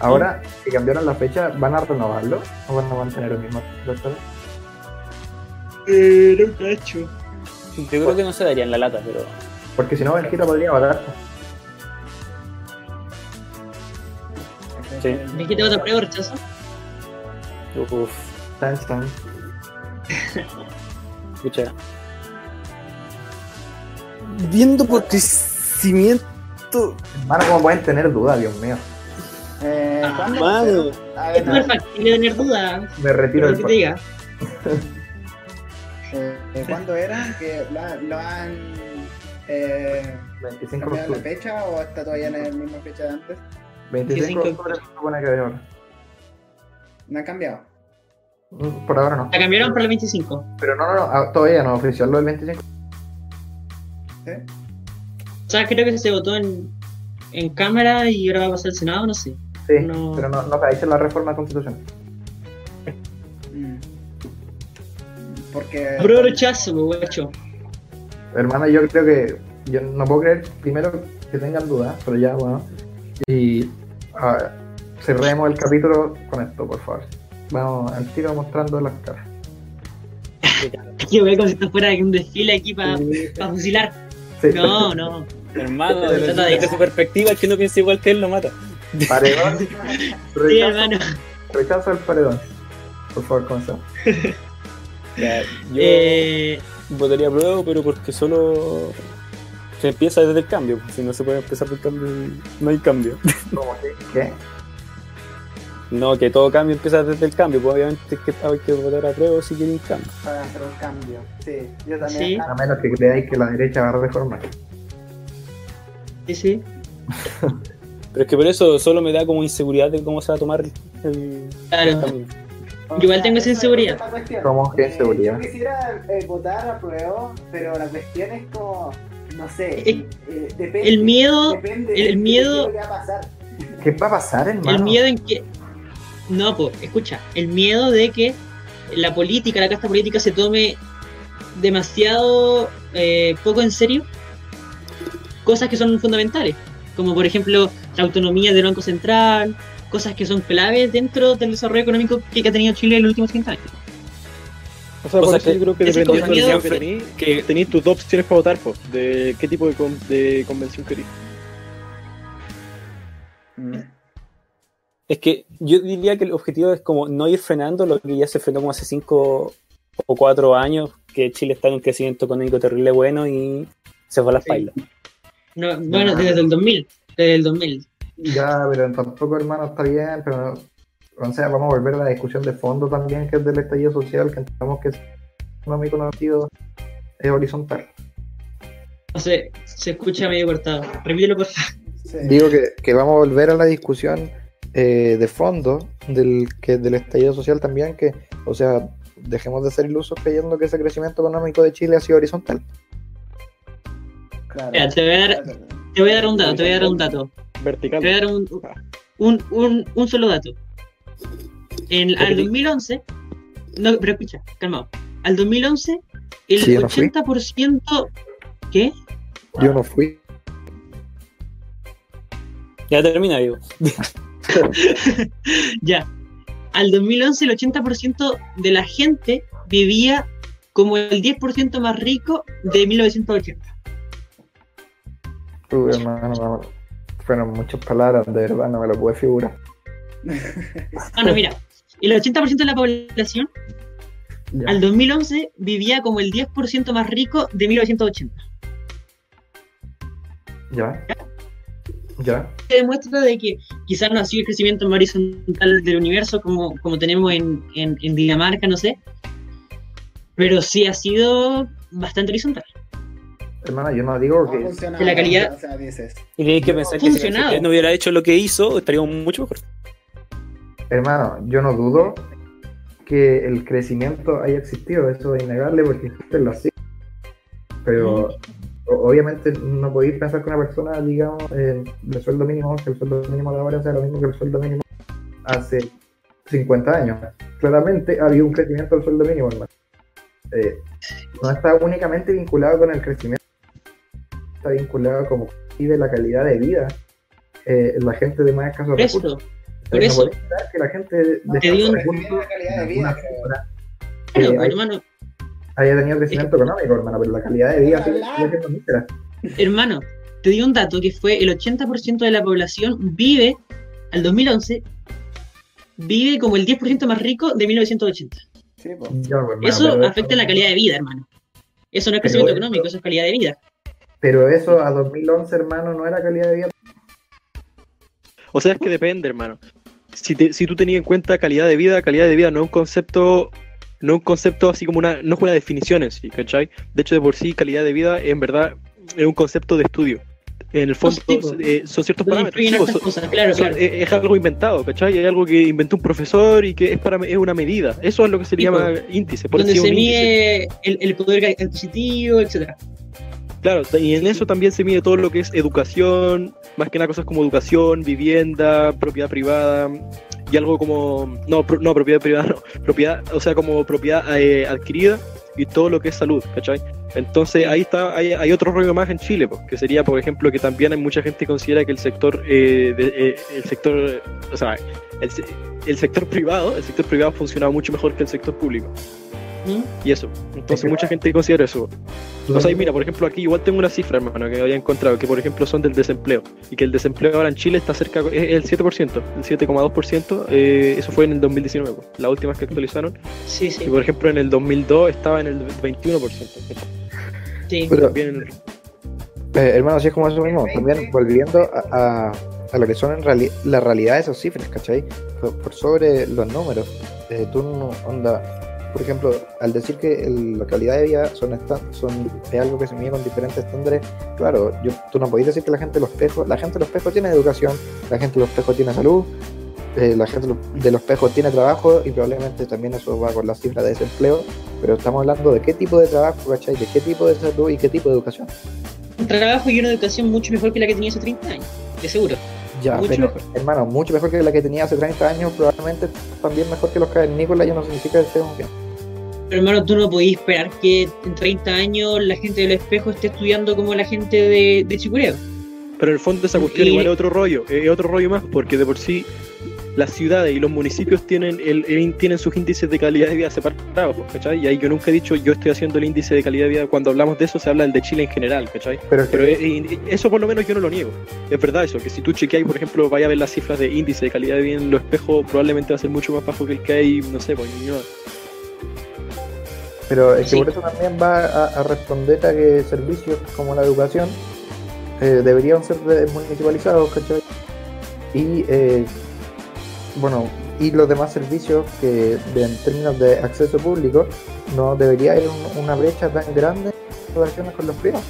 Ahora, si cambiaron la fecha, ¿van a renovarlo o van a mantener el mismo registro electoral? no cacho. Yo creo que no se daría en la lata, pero. Porque si no, Benjita podría votar. Sí. ¿De qué te vota a prueba rechazo? Uf, Tan, tan. escucha. Viendo por crecimiento. Hermano, ¿cómo pueden tener dudas, Dios mío? Eh, Ah, ¿cuándo? mano. A Es súper factible tener dudas. Me retiro del que te diga. *laughs* *laughs* eh, eh, ¿Cuándo era? ¿Que lo, han- lo han eh, 25 de cambiado la fecha o está todavía en la misma fecha de antes? 25 de 25 octubre se supone que ahora. ¿No han cambiado? Mm, Por ahora no. La cambiaron para el 25. Pero no, no, no, ah, todavía no oficial lo del 25. ¿Sí? O sea, creo que se votó en, en Cámara y ahora va a pasar al Senado, no sé. Sí, No. pero no, no se la reforma constitucional. Porque. Rechazo, guacho. Hermano, yo creo que. Yo no puedo creer, primero, que tengan dudas, pero ya, bueno. Y. cerremos el capítulo con esto, por favor. Vamos al tiro mostrando las caras. *laughs* Aquí voy como si esto fuera un desfile aquí para fusilar. Sí. No, no. Hermano, de desde su perspectiva, el que no piensa igual que él lo mata. Paredón. Sí, hermano. rechazo al paredón. Por favor, comencemos. *laughs* Ya, yo Eh, votaría prueba, pero porque solo se empieza desde el cambio. Si no se puede empezar del cambio, no hay cambio. *laughs* ¿Cómo que? ¿Qué? No, que todo cambio empieza desde el cambio, pues obviamente es que hay que votar a prueba si quieren cambio. Para hacer un cambio. Sí, yo también. Sí. A menos que creáis que la derecha va a reformar. Sí, sí. *laughs* Pero es que por eso solo me da como inseguridad de cómo se va a tomar el Claro. camino. O Igual tengo esa inseguridad. es. ¿Cómo que Eh, inseguridad? Yo quisiera eh, votar a prueba, pero la cuestión es como, no sé, Eh, eh, depende. El miedo, depende el miedo- qué va a pasar. ¿Qué va a pasar, hermano? el miedo en que. No, pues, escucha, el miedo de que la política, la casta política se tome demasiado eh, poco en serio cosas que son fundamentales, como por ejemplo la autonomía del Banco Central, cosas que son claves dentro del desarrollo económico que ha tenido Chile en los últimos 30 años. O sea, O por sea eso que yo creo que dependiendo del que tenéis, que- tenéis tus dos opciones para votar, po, de qué tipo de, con- de convención queréis. Mm. Es que yo diría que el objetivo es como no ir frenando lo que ya se frenó como hace cinco o cuatro años, que Chile está en un crecimiento económico terrible bueno y se fue a las Sí. pailas. No, bueno, desde el 2000, desde el 2000. Ya, pero tampoco, hermano, está bien, pero. O sea, vamos a volver a la discusión de fondo también, que es del estallido social, que entendamos que es económico conocido es horizontal. No sé, se escucha medio cortado. Repítelo, por favor. Sí. Digo que, que vamos a volver a la discusión eh, de fondo del, que, del estallido social también, que, o sea, dejemos de ser ilusos creyendo que ese crecimiento económico de Chile ha sido horizontal. Claro. Mira, te voy a dar, te voy a dar un dato, te voy a dar un dato. Vertical. Te voy a dar un, un, un, un solo dato. En, al 2011, no, pero escucha, calmado. Al 2011, el Sí, yo no fui. 80%. ¿Qué? Yo no fui. Ya termina, digo. *laughs* Ya. Al 2011, el 80% de la gente vivía como el 10% más rico de 1980. Hermano, no, fueron muchas palabras, de verdad, no me lo pude figurar. *laughs* Bueno, mira, el 80% de la población Ya. al 2011 vivía como el 10% más rico de 1980. Ya. Ya. que demuestra de que quizás no ha sido el crecimiento más horizontal del universo como, como tenemos en, en, en Dinamarca, no sé, pero sí ha sido bastante horizontal. Hermano, yo no digo No que. que la calidad- O sea, dices. Y tenéis que pensar que si no hubiera hecho lo que hizo, estaríamos mucho mejor. Hermano, yo no dudo que el crecimiento haya existido, eso es innegable porque existen las cifras. Pero obviamente no podéis pensar que una persona, digamos, eh, de sueldo mínimo, que el sueldo mínimo de ahora sea lo mismo que el sueldo mínimo hace 50 años. Claramente ha habido un crecimiento del sueldo mínimo, hermano. Eh, no está únicamente vinculado con el crecimiento, está vinculado como y de la calidad de vida. eh, la gente de más escasos Por recursos. eso, por No eso. que la gente de recursos, la calidad vida, cifra, claro, eh, hermano, haya tenido crecimiento económico, hermano, pero la calidad de vida sigue Ojalá. sigue siendo mísera. hermano, te digo un dato que fue el 80% de la población vive, al 2011, vive como el 10% más rico de 1980. Sí, pues, hermano, Eso afecta la calidad de vida, hermano. Eso no es crecimiento económico, eso es calidad de vida. Pero eso a 2011, hermano, no era calidad de vida. O sea, es que depende, hermano. Si, te- si tú tenías en cuenta calidad de vida, calidad de vida no es un concepto, no es un concepto así como una, no es una definición en sí, ¿cachai? De hecho, de por sí, calidad de vida en verdad es un concepto de estudio. En el fondo po. eh, son ciertos parámetros. po, hartas son- cosas, claro, son- claro. es, es algo inventado, ¿cachai? Es algo que inventó un profesor y que es para es una medida. Eso es lo que se le llama índice. Por Donde se mide el, el poder adquisitivo, etcétera. Claro, y en eso también se mide todo lo que es educación, más que nada cosas como educación, vivienda, propiedad privada y algo como no, no propiedad privada, *laughs* no, propiedad, o sea, como propiedad eh, adquirida y todo lo que es salud, ¿cachai? Entonces ahí está, hay, hay otro rollo más en Chile, pues, que sería, por ejemplo, que también hay mucha gente que considera que el sector, eh, de- eh, el sector, o sea, el, se- el sector privado, el sector privado funciona mucho mejor que el sector público. ¿Mm? Y eso. Entonces mucha gente considera eso. O sea, y mira, por ejemplo, aquí igual tengo una cifra, hermano, que había encontrado, que por ejemplo son del desempleo. Y que el desempleo ahora en Chile está cerca, es el 7%, el 7,2%. eh, eso fue en el 2019, pues, la última que actualizaron. Sí, sí, Y por ejemplo, en el 2002 estaba en el 21%. sí. Pero, También en- eh, hermano, así es como eso mismo. También volviendo a, a- a lo que son en reali- la realidad de esas cifras, ¿cachai? Por, por sobre los números. Eh, tú no, onda, por ejemplo, al decir que el- la calidad de vida son, son es algo que se mide con diferentes estándares, claro, yo, tú no podés decir que la gente de los pejos, la gente de los pejos tiene educación, la gente de los pejos tiene salud, eh, la gente de los- de los pejos tiene trabajo y probablemente también eso va con la cifra de desempleo, pero estamos hablando de qué tipo de trabajo, ¿cachai? De qué tipo de salud y qué tipo de educación. Un trabajo y una educación mucho mejor que la que tenía hace 30 años, de seguro. Ya, Mucho pero mejor. hermano, mucho mejor que la que tenía hace 30 años, probablemente también mejor que los cavernícolas, y no significa que estemos bien. Pero hermano, tú no podías esperar que en 30 años la gente del espejo esté estudiando como la gente de, de Chicureo. Pero en el fondo esa cuestión Y- igual es otro rollo, es otro rollo más, porque de por sí las ciudades y los municipios tienen el, el- tienen sus índices de calidad de vida separados, pues, ¿cachai? Y ahí yo nunca he dicho yo estoy haciendo el índice de calidad de vida, cuando hablamos de eso se habla del de Chile en general, ¿cachai? Pero, Pero eso por lo menos yo no lo niego. Es verdad eso, que si tú chequeas, por ejemplo, vaya a ver las cifras de índice de calidad de vida en los espejos, probablemente va a ser mucho más bajo que el que hay, no sé, pues. Pero es que Sí. por eso también va a, a responder a que servicios como la educación eh, deberían ser municipalizados, ¿cachai? Y, eh, bueno, y los demás servicios que de- en términos de acceso público no debería haber un- una brecha tan grande en relaciones con los privados.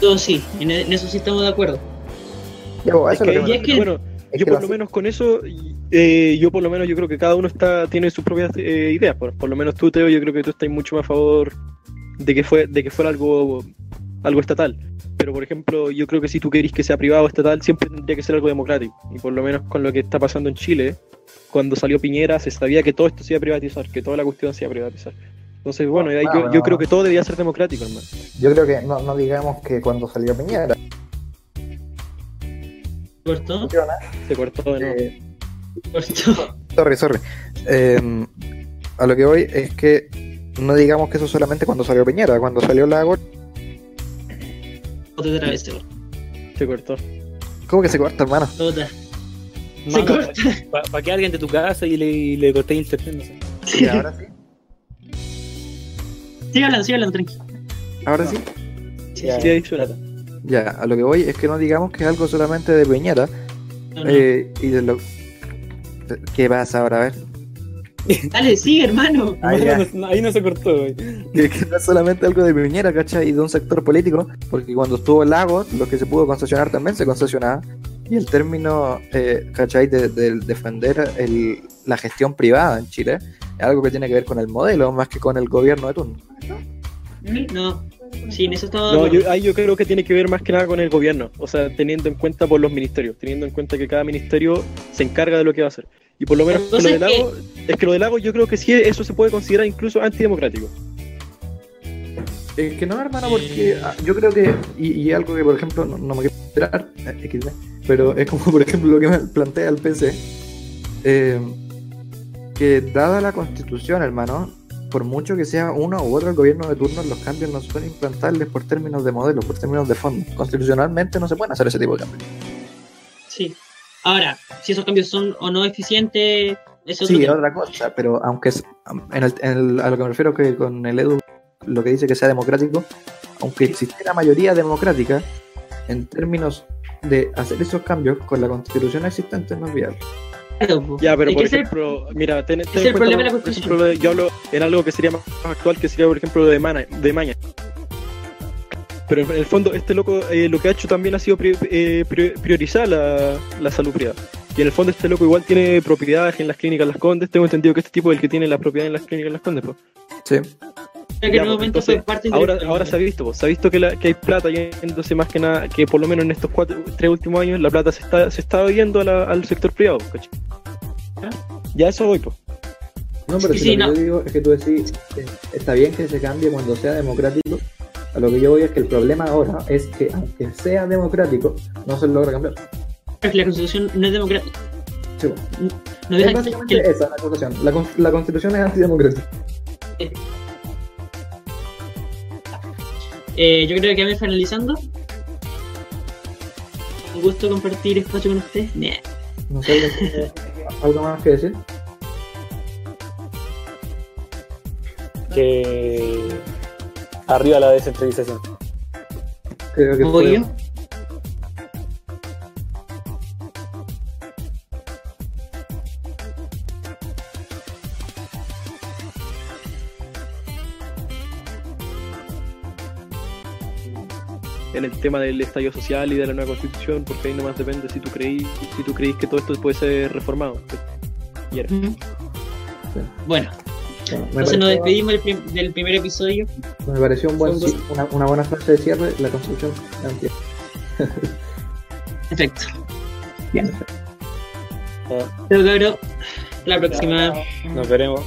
Todo sí, en, en eso sí estamos de acuerdo. Ya, Es eso es que, lo que me y es yo por lo menos con eso, eh, yo por lo menos yo creo que cada uno está tiene sus propias eh, ideas. Por, por lo menos tú, Teo, yo creo que tú estás mucho más a favor de que fue de que fuera algo algo estatal. Pero por ejemplo, yo creo que si tú querís que sea privado o estatal, siempre tendría que ser algo democrático. Y por lo menos con lo que está pasando en Chile, cuando salió Piñera, se sabía que todo esto se iba a privatizar, que toda la cuestión se iba a privatizar. Entonces, bueno, ahí yo, Bueno, yo creo que todo debía ser democrático, hermano. Yo creo que no, no digamos que cuando salió Piñera, ¿Cortó? Se cortó de nuevo. eh, ¿Cortó? Sorry, sorry. Eh, a lo que voy es que no digamos que eso solamente cuando salió Piñera, cuando salió Lago, Otra vez se cortó. Se cortó. ¿cómo que se corta, hermano? Otra. Se Mano, corta. Para que alguien de tu casa y le, y le corté internet, no sé. Sí, ahora sí. Sigue hablando, sigue hablando, tranquilo. Ahora sí. Ya, Sí, ahí suena. Ya, a lo que voy es que no digamos que es algo solamente de No, no. eh, y de lo. ¿Qué pasa ahora? A ver. *laughs* Dale, sigue, hermano. Ah, ya. No, no, ahí no se cortó, güey. Que, que no es solamente algo de Piñera, ¿cachai? Y de un sector político, porque cuando estuvo Lagos, lo que se pudo concesionar también se concesionaba. Y el término, eh, ¿cachai? De, de defender el- la gestión privada en Chile es algo que tiene que ver con el modelo más que con el gobierno de turno. No. Sí, en eso estamos de No, yo, ahí yo creo que tiene que ver más que nada con el gobierno, o sea, teniendo en cuenta por los ministerios, teniendo en cuenta que cada ministerio se encarga de lo que va a hacer. Y por lo menos lo del lago, es que lo del lago yo creo que sí, eso se puede considerar incluso antidemocrático. Es que no, hermano, porque ah, yo creo que, y, y algo que, por ejemplo, no, no me quiero esperar, pero es como, *laughs* por ejemplo, lo que me plantea el PC, eh, que dada la constitución, hermano, por mucho que sea uno u otro el gobierno de turno, los cambios no son implantables por términos de modelo, por términos de fondo. Constitucionalmente no se pueden hacer ese tipo de cambios. Sí. Ahora, si esos cambios son o no eficientes, eso es Sí, es otra cosa, pero aunque es, en el- en el- a lo que me refiero que con el Edu, lo que dice que sea democrático, aunque existiera mayoría democrática, en términos de hacer esos cambios con la constitución existente no es viable. Claro. Ya, pero por ejemplo, mira, ten, ten es el problema de la por Constitución. ejemplo, yo hablo en algo que sería más actual, que sería, por ejemplo, lo de, Mana, de Maña. Pero en el fondo, este loco eh, lo que ha hecho también ha sido pri- eh, pri- priorizar la, la salud privada. Y en el fondo, este loco igual tiene propiedades en las clínicas Las Condes. Tengo entendido que este tipo es el que tiene la propiedad en las clínicas Las Condes. pues. Sí. Creo que en Ya, un pues, momento entonces, fue parte Ahora, se ha visto, pues, se ha visto que, la- que hay plata yéndose más que nada, que por lo menos en estos cuatro, tres últimos años la plata se está, se está yendo a la- al sector privado, ¿cachai? Ya a eso voy, pues. No, pero Sí, si sí, lo no. que yo digo es que tú decís, eh, está bien que se cambie cuando sea democrático. A lo que yo voy es que el problema ahora es que aunque sea democrático, no se logra cambiar. Porque la constitución no es democrática. Sí, No es deja que, básicamente que- esa la acusación. La, con- la constitución es antidemocrática. eh, yo creo que vamos finalizando. Un gusto compartir espacio con ustedes. Nah. No sé, ¿alguien tiene ¿algo más que decir? Que. Arriba la descentralización. Creo que ¿Voy fue- yo? En el tema del estallido social y de la nueva constitución, porque ahí nomás depende si tú creís, si tú creís que todo esto puede ser reformado. Y era. Ujú. Bueno, entonces nos despedimos del, prim- del primer episodio. me pareció un buen, una, una buena frase de cierre, la construcción. Perfecto. Bien. Chao, cabros. La próxima. Nos veremos.